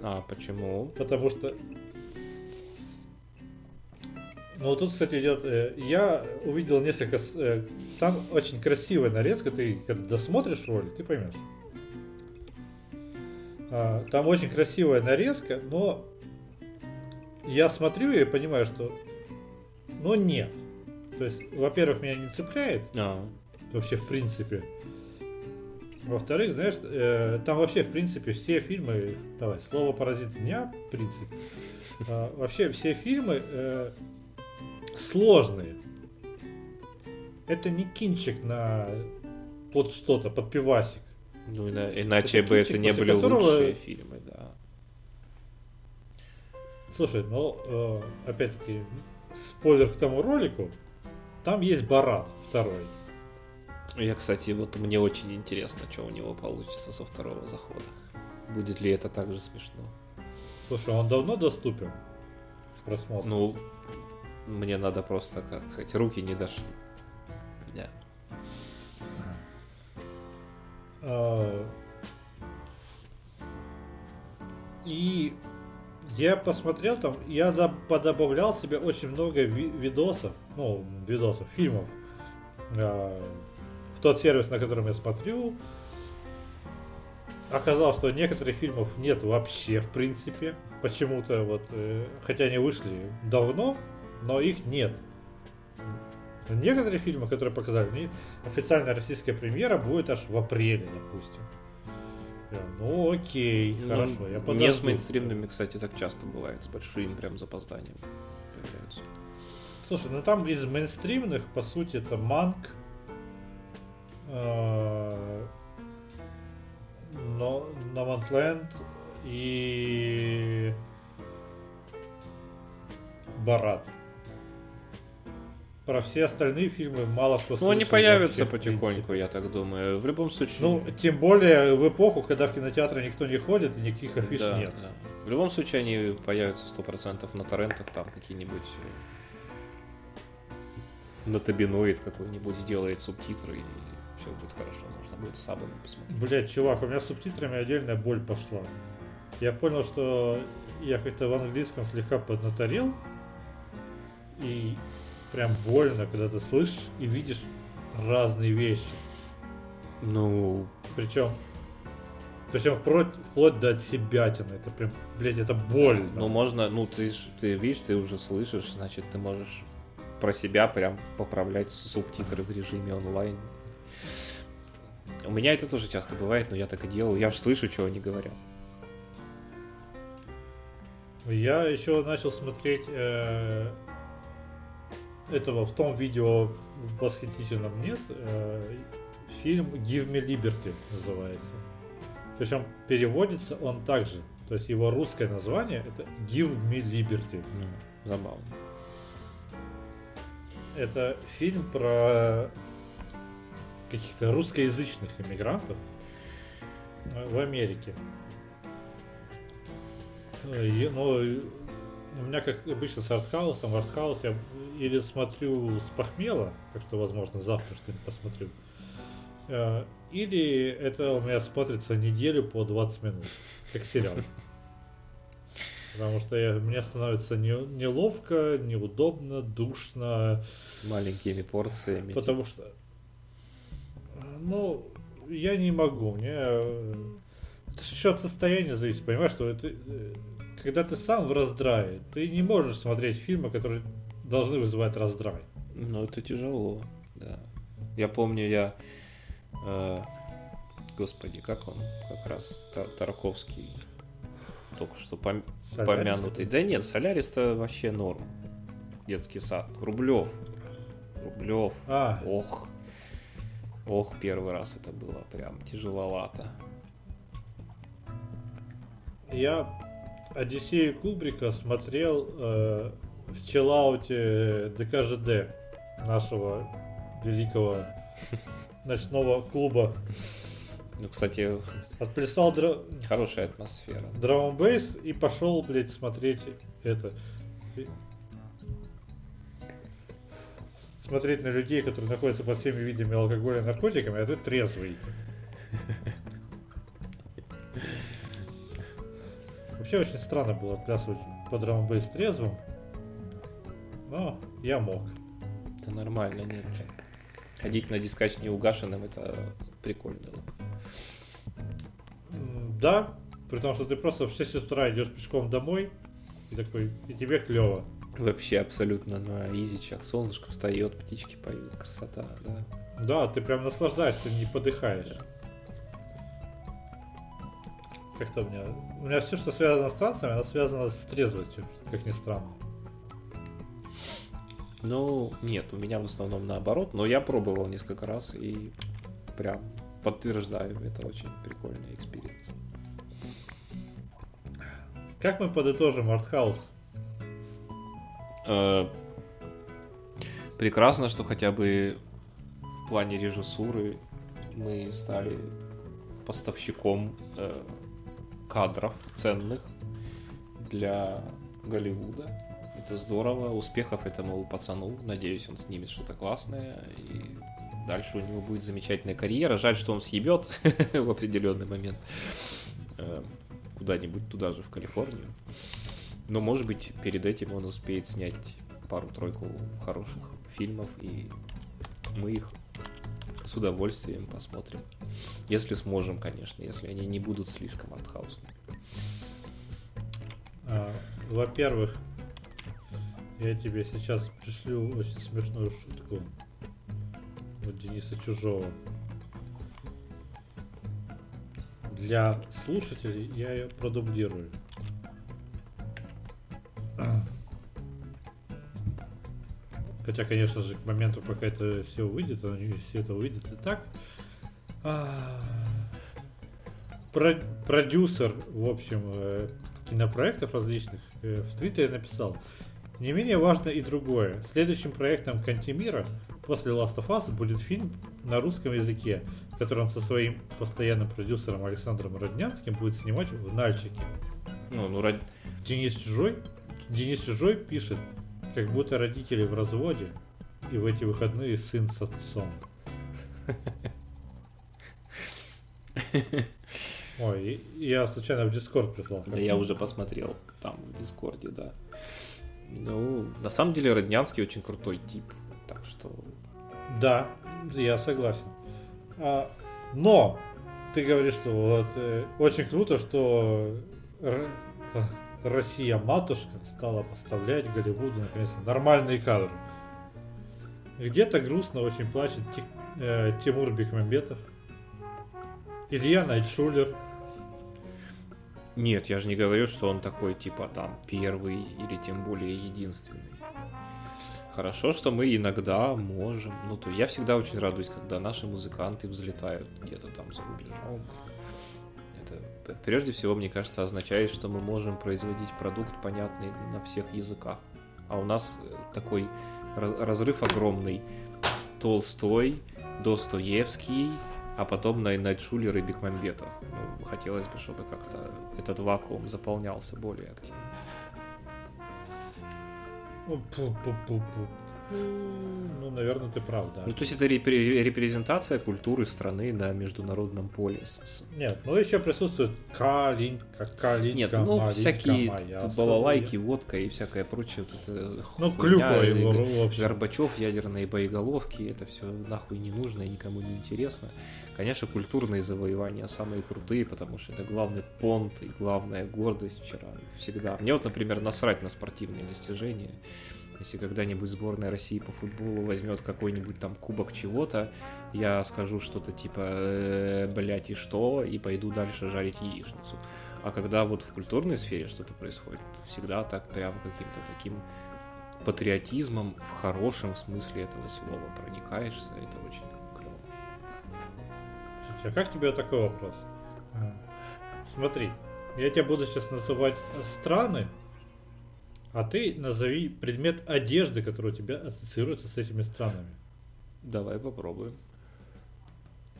А почему? Потому что... Ну, тут, кстати, идет... э, я увидел несколько... э, там очень красивая нарезка. Ты, когда досмотришь ролик, ты поймешь. А, там очень красивая нарезка, но... Я смотрю и понимаю, что... Ну, нет. То есть, во-первых, меня не цепляет А, вообще в принципе. Во-вторых, знаешь, э, там вообще в принципе все фильмы, давай, слово паразит дня, в принципе, А, вообще все фильмы э, сложные. Это не кинчик на под что-то, под пивасик. ну ина- иначе Это бы это кинчик, не после были которого- лучшие фильмы, да. Слушай, ну, э, опять-таки, спойлер к тому ролику, там есть Барат второй. Я, кстати, вот мне очень интересно, что у него получится со второго захода. Будет ли это так же смешно? Слушай, он давно доступен к просмотру. Ну, мне надо просто, как сказать, руки не дошли. Да. А, И я посмотрел там, я доб- подобавлял себе очень много ви- видосов, ну, видосов, фильмов а, в тот сервис, на котором я смотрю. Оказалось, что некоторых фильмов нет вообще, в принципе. Почему-то вот, э, хотя они вышли давно, но их нет. Некоторые фильмы, которые показали, официальная российская премьера будет аж в апреле, допустим. Ну окей, Ну, хорошо, я Не подожду. с мейнстримными, кстати, так часто бывает, с большим прям запозданием появляются. Слушай, ну там из мейнстримных, по сути, это Манк, э, но Номадленд и Барат. Про все остальные фильмы мало кто Ну, они слышал появятся вообще, потихоньку, я так думаю. В любом случае... Ну, тем более в эпоху, когда в кинотеатры никто не ходит и никаких афиш да, нет. да. В любом случае они появятся 100% на торрентах, там какие-нибудь... э, Натабиноид какой-нибудь сделает субтитры, и все будет хорошо. Можно будет с сабами посмотреть. Блять, чувак, у меня с субтитрами отдельная боль пошла. Я понял, что я как-то в английском слегка поднаторел. И прям больно, когда ты слышишь и видишь разные вещи. Ну, Причем причем вплоть, вплоть до себятины. Это прям, блять, это больно. ну можно, ну ты, ты видишь, ты уже слышишь, значит ты можешь про себя прям поправлять субтитры в режиме онлайн. У меня это тоже часто бывает, но я так и делаю. Я же слышу, что они говорят. Я еще начал смотреть э, этого в том видео восхитительном нет. э, фильм Give Me Liberty называется. Причем переводится он также. То есть его русское название это Give Me Liberty. Ну, забавно. Это фильм про каких-то русскоязычных иммигрантов в Америке. Э, у меня, как обычно, с артхаусом, артхаус я или смотрю с похмела, так что, возможно, завтра что-нибудь посмотрю, э, или это у меня смотрится неделю по 20 минут, как сериал. Потому что я, мне становится не, неловко, неудобно, душно. Маленькими порциями. Потому что, ну, я не могу. Мне это еще от состояния зависит, понимаешь, что это, э, когда ты сам в раздрае, ты не можешь смотреть фильмы, которые должны вызывать раздрай. Ну, это тяжело, да. Я помню, я... Э, господи, как он как раз, Тарковский, только что пом... помянутый. Да нет, Солярис-то вообще норм. Детский сад. Рублев. Рублев. А. Ох. Ох, первый раз это было прям тяжеловато. Я Одиссею Кубрика смотрел э, в челауте ДКЖД нашего великого ночного клуба. Ну, кстати, отплясал дра... хорошая атмосфера. Драмбейс и пошел, блядь, смотреть это. Смотреть на людей, которые находятся под всеми видами алкоголя и наркотиками, а ты трезвый. Вообще очень странно было отплясывать по драмбейс трезвым. Но я мог. Это нормально, нет. Ходить на дискач неугашенным, это прикольно было Да, при том, что ты просто в 6 утра идешь пешком домой, и такой, и тебе клево. Вообще абсолютно на изичах. Солнышко встает, птички поют, красота, да. Да, ты прям наслаждаешься, не подыхаешь. Да. Как-то у меня... У меня все, что связано с танцами, оно связано с трезвостью, как ни странно. Ну, нет, у меня в основном наоборот, но я пробовал несколько раз и прям подтверждаю, это очень прикольный experience. Как мы подытожим артхаус? Э, прекрасно, что хотя бы в плане режиссуры мы стали поставщиком э, кадров ценных для Голливуда это здорово. Успехов этому пацану. Надеюсь, он снимет что-то классное. И дальше у него будет замечательная карьера. Жаль, что он съебет в определенный момент. Э, куда-нибудь туда же, в Калифорнию. Но, может быть, перед этим он успеет снять пару-тройку хороших фильмов, и мы их с удовольствием посмотрим. Если сможем, конечно, если они не будут слишком артхаусными. А, во-первых, я тебе сейчас пришлю очень смешную шутку от Дениса Чужого. Для слушателей я ее продублирую. Хотя, конечно же, к моменту, пока это все выйдет, они все это увидят и так. А, продюсер, в общем, э, кинопроектов различных э, в Твиттере написал, не менее важно и другое. Следующим проектом Кантимира после Last of Us будет фильм на русском языке, который он со своим постоянным продюсером Александром Роднянским будет снимать в Нальчике. Ну, ну, род... Денис Чужой, Денис Чужой пишет, как будто родители в разводе, и в эти выходные сын с отцом. Ой, я случайно в Дискорд прислал. Да я уже посмотрел там в Дискорде, да. Ну, на самом деле Роднянский очень крутой тип, так что... Да, я согласен. А, но ты говоришь, что вот э, очень круто, что. Россия матушка стала поставлять Голливуду наконец нормальные кадры. Где-то грустно очень плачет Ти, э, Тимур Бекмамбетов, Илья Найтшулер, нет, я же не говорю, что он такой, типа, там, первый или тем более единственный. Хорошо, что мы иногда можем. Ну, то я всегда очень радуюсь, когда наши музыканты взлетают где-то там за рубежом. Прежде всего, мне кажется, означает, что мы можем производить продукт, понятный на всех языках. А у нас э, такой разрыв огромный. Толстой, Достоевский, а потом на Найтшулер и Бекмамбетов. Ну, хотелось бы, чтобы как-то этот вакуум заполнялся более активно. Ну, наверное, ты прав, да. Ну, то есть это репре- репрезентация культуры страны на международном поле. Нет, ну еще присутствует калинка, калинка, Нет, ну малинка всякие моя балалайки, водка и всякое прочее. Вот это Ну, клюква и его. Горбачев, ядерные боеголовки, это все нахуй не нужно и никому не интересно. Конечно, культурные завоевания самые крутые, потому что это главный понт и главная гордость вчера всегда. Мне вот, например, насрать на спортивные достижения. Если когда-нибудь сборная России по футболу возьмет какой-нибудь там кубок чего-то, я скажу что-то типа э, блять и что, и пойду дальше жарить яичницу. А когда вот в культурной сфере что-то происходит, всегда так прям каким-то таким патриотизмом в хорошем смысле этого слова проникаешься, это очень клево. Слушайте, а как тебе такой вопрос? А, Смотри, я тебе буду сейчас называть страны, а ты назови предмет одежды, который у тебя ассоциируется с этими странами. Давай попробуем.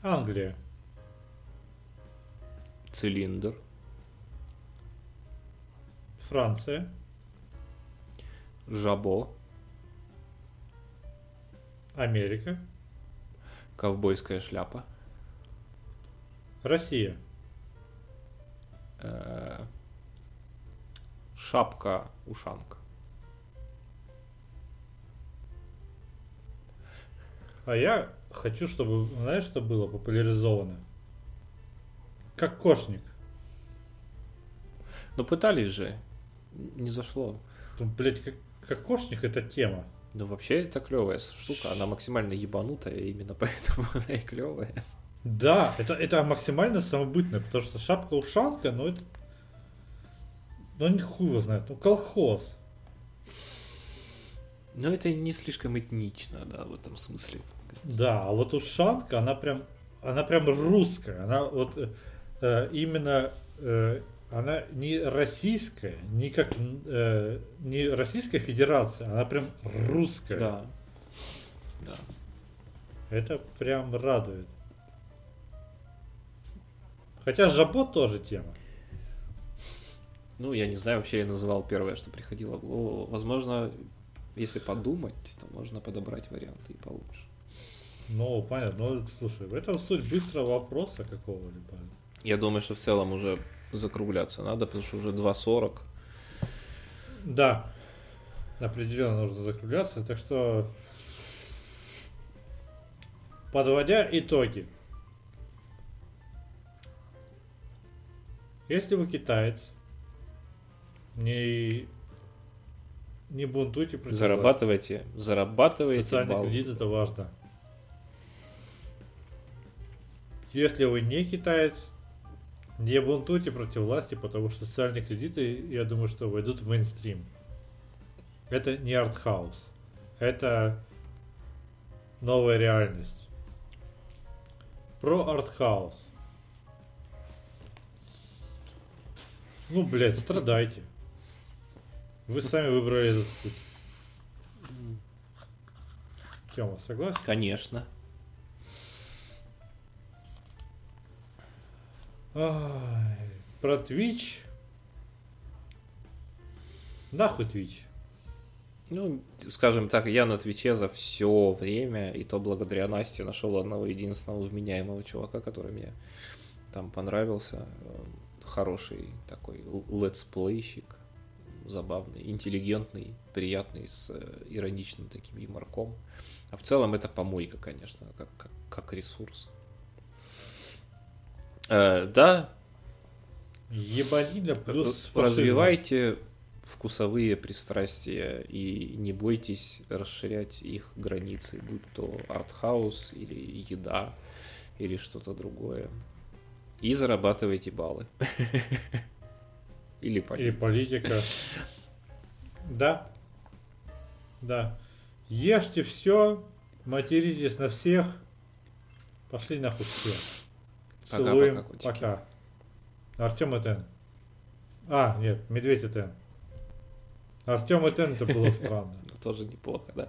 Англия, Цилиндр, Франция, жабо, Америка, ковбойская шляпа, Россия, э, шапка-ушанка. А я хочу, чтобы, знаешь, что было популяризовано? Кокошник. Ну пытались же, не зашло. Ну, блядь, как, кокошник это тема. Ну вообще это клевая штука, она максимально ебанутая, именно поэтому она и клевая. Да, это, это максимально самобытное, потому что шапка-ушанка, ну это... Ну, не хуй его знает, ну колхоз. Но это не слишком этнично, да, в этом смысле. Да, а вот ушанка, она прям, она прям русская, она вот э, именно, э, она не российская, не как, э, не Российская Федерация, она прям русская. Да. Да. Это прям радует. Хотя жабо тоже тема. Ну, я не знаю, вообще я называл первое, что приходило в голову. Возможно, если подумать, то можно подобрать варианты и получше. Ну, понятно. Ну, слушай, в этом суть быстрого вопроса какого-либо. Я думаю, что в целом уже закругляться надо, потому что уже 2.40. Да, определенно нужно закругляться. Так что, подводя итоги. Если вы китаец, не, не бунтуйте против Зарабатывайте, власти. зарабатывайте Социальный балл. кредит это важно. Если вы не китаец, не бунтуйте против власти, потому что социальные кредиты, я думаю, что войдут в мейнстрим. Это не артхаус. Это новая реальность. Про артхаус. Ну, блядь, страдайте. Вы сами выбрали этот путь. Тема, согласен? Конечно. Ай, про Twitch. Нахуй Twitch. Ну, скажем так, я на Twitch е за все время, и то благодаря Насте нашел одного единственного вменяемого чувака, который мне там понравился. Э, Хороший такой летсплейщик, забавный, интеллигентный, приятный, с э, ироничным таким юморком. А в целом это помойка, конечно, как, как, как ресурс. Э, да, Ебанина плюс фашизм. развивайте вкусовые пристрастия и не бойтесь расширять их границы, будь то артхаус или еда или что-то другое. И зарабатывайте баллы. Или Или политику. политика. Да. Да. Ешьте все, материтесь на всех. Пошли нахуй все. Пока, Целуем. пока, котики. Пока. Артем Этен. А, нет, Медведь Этен. Артем Этен это было странно. Тоже неплохо, да?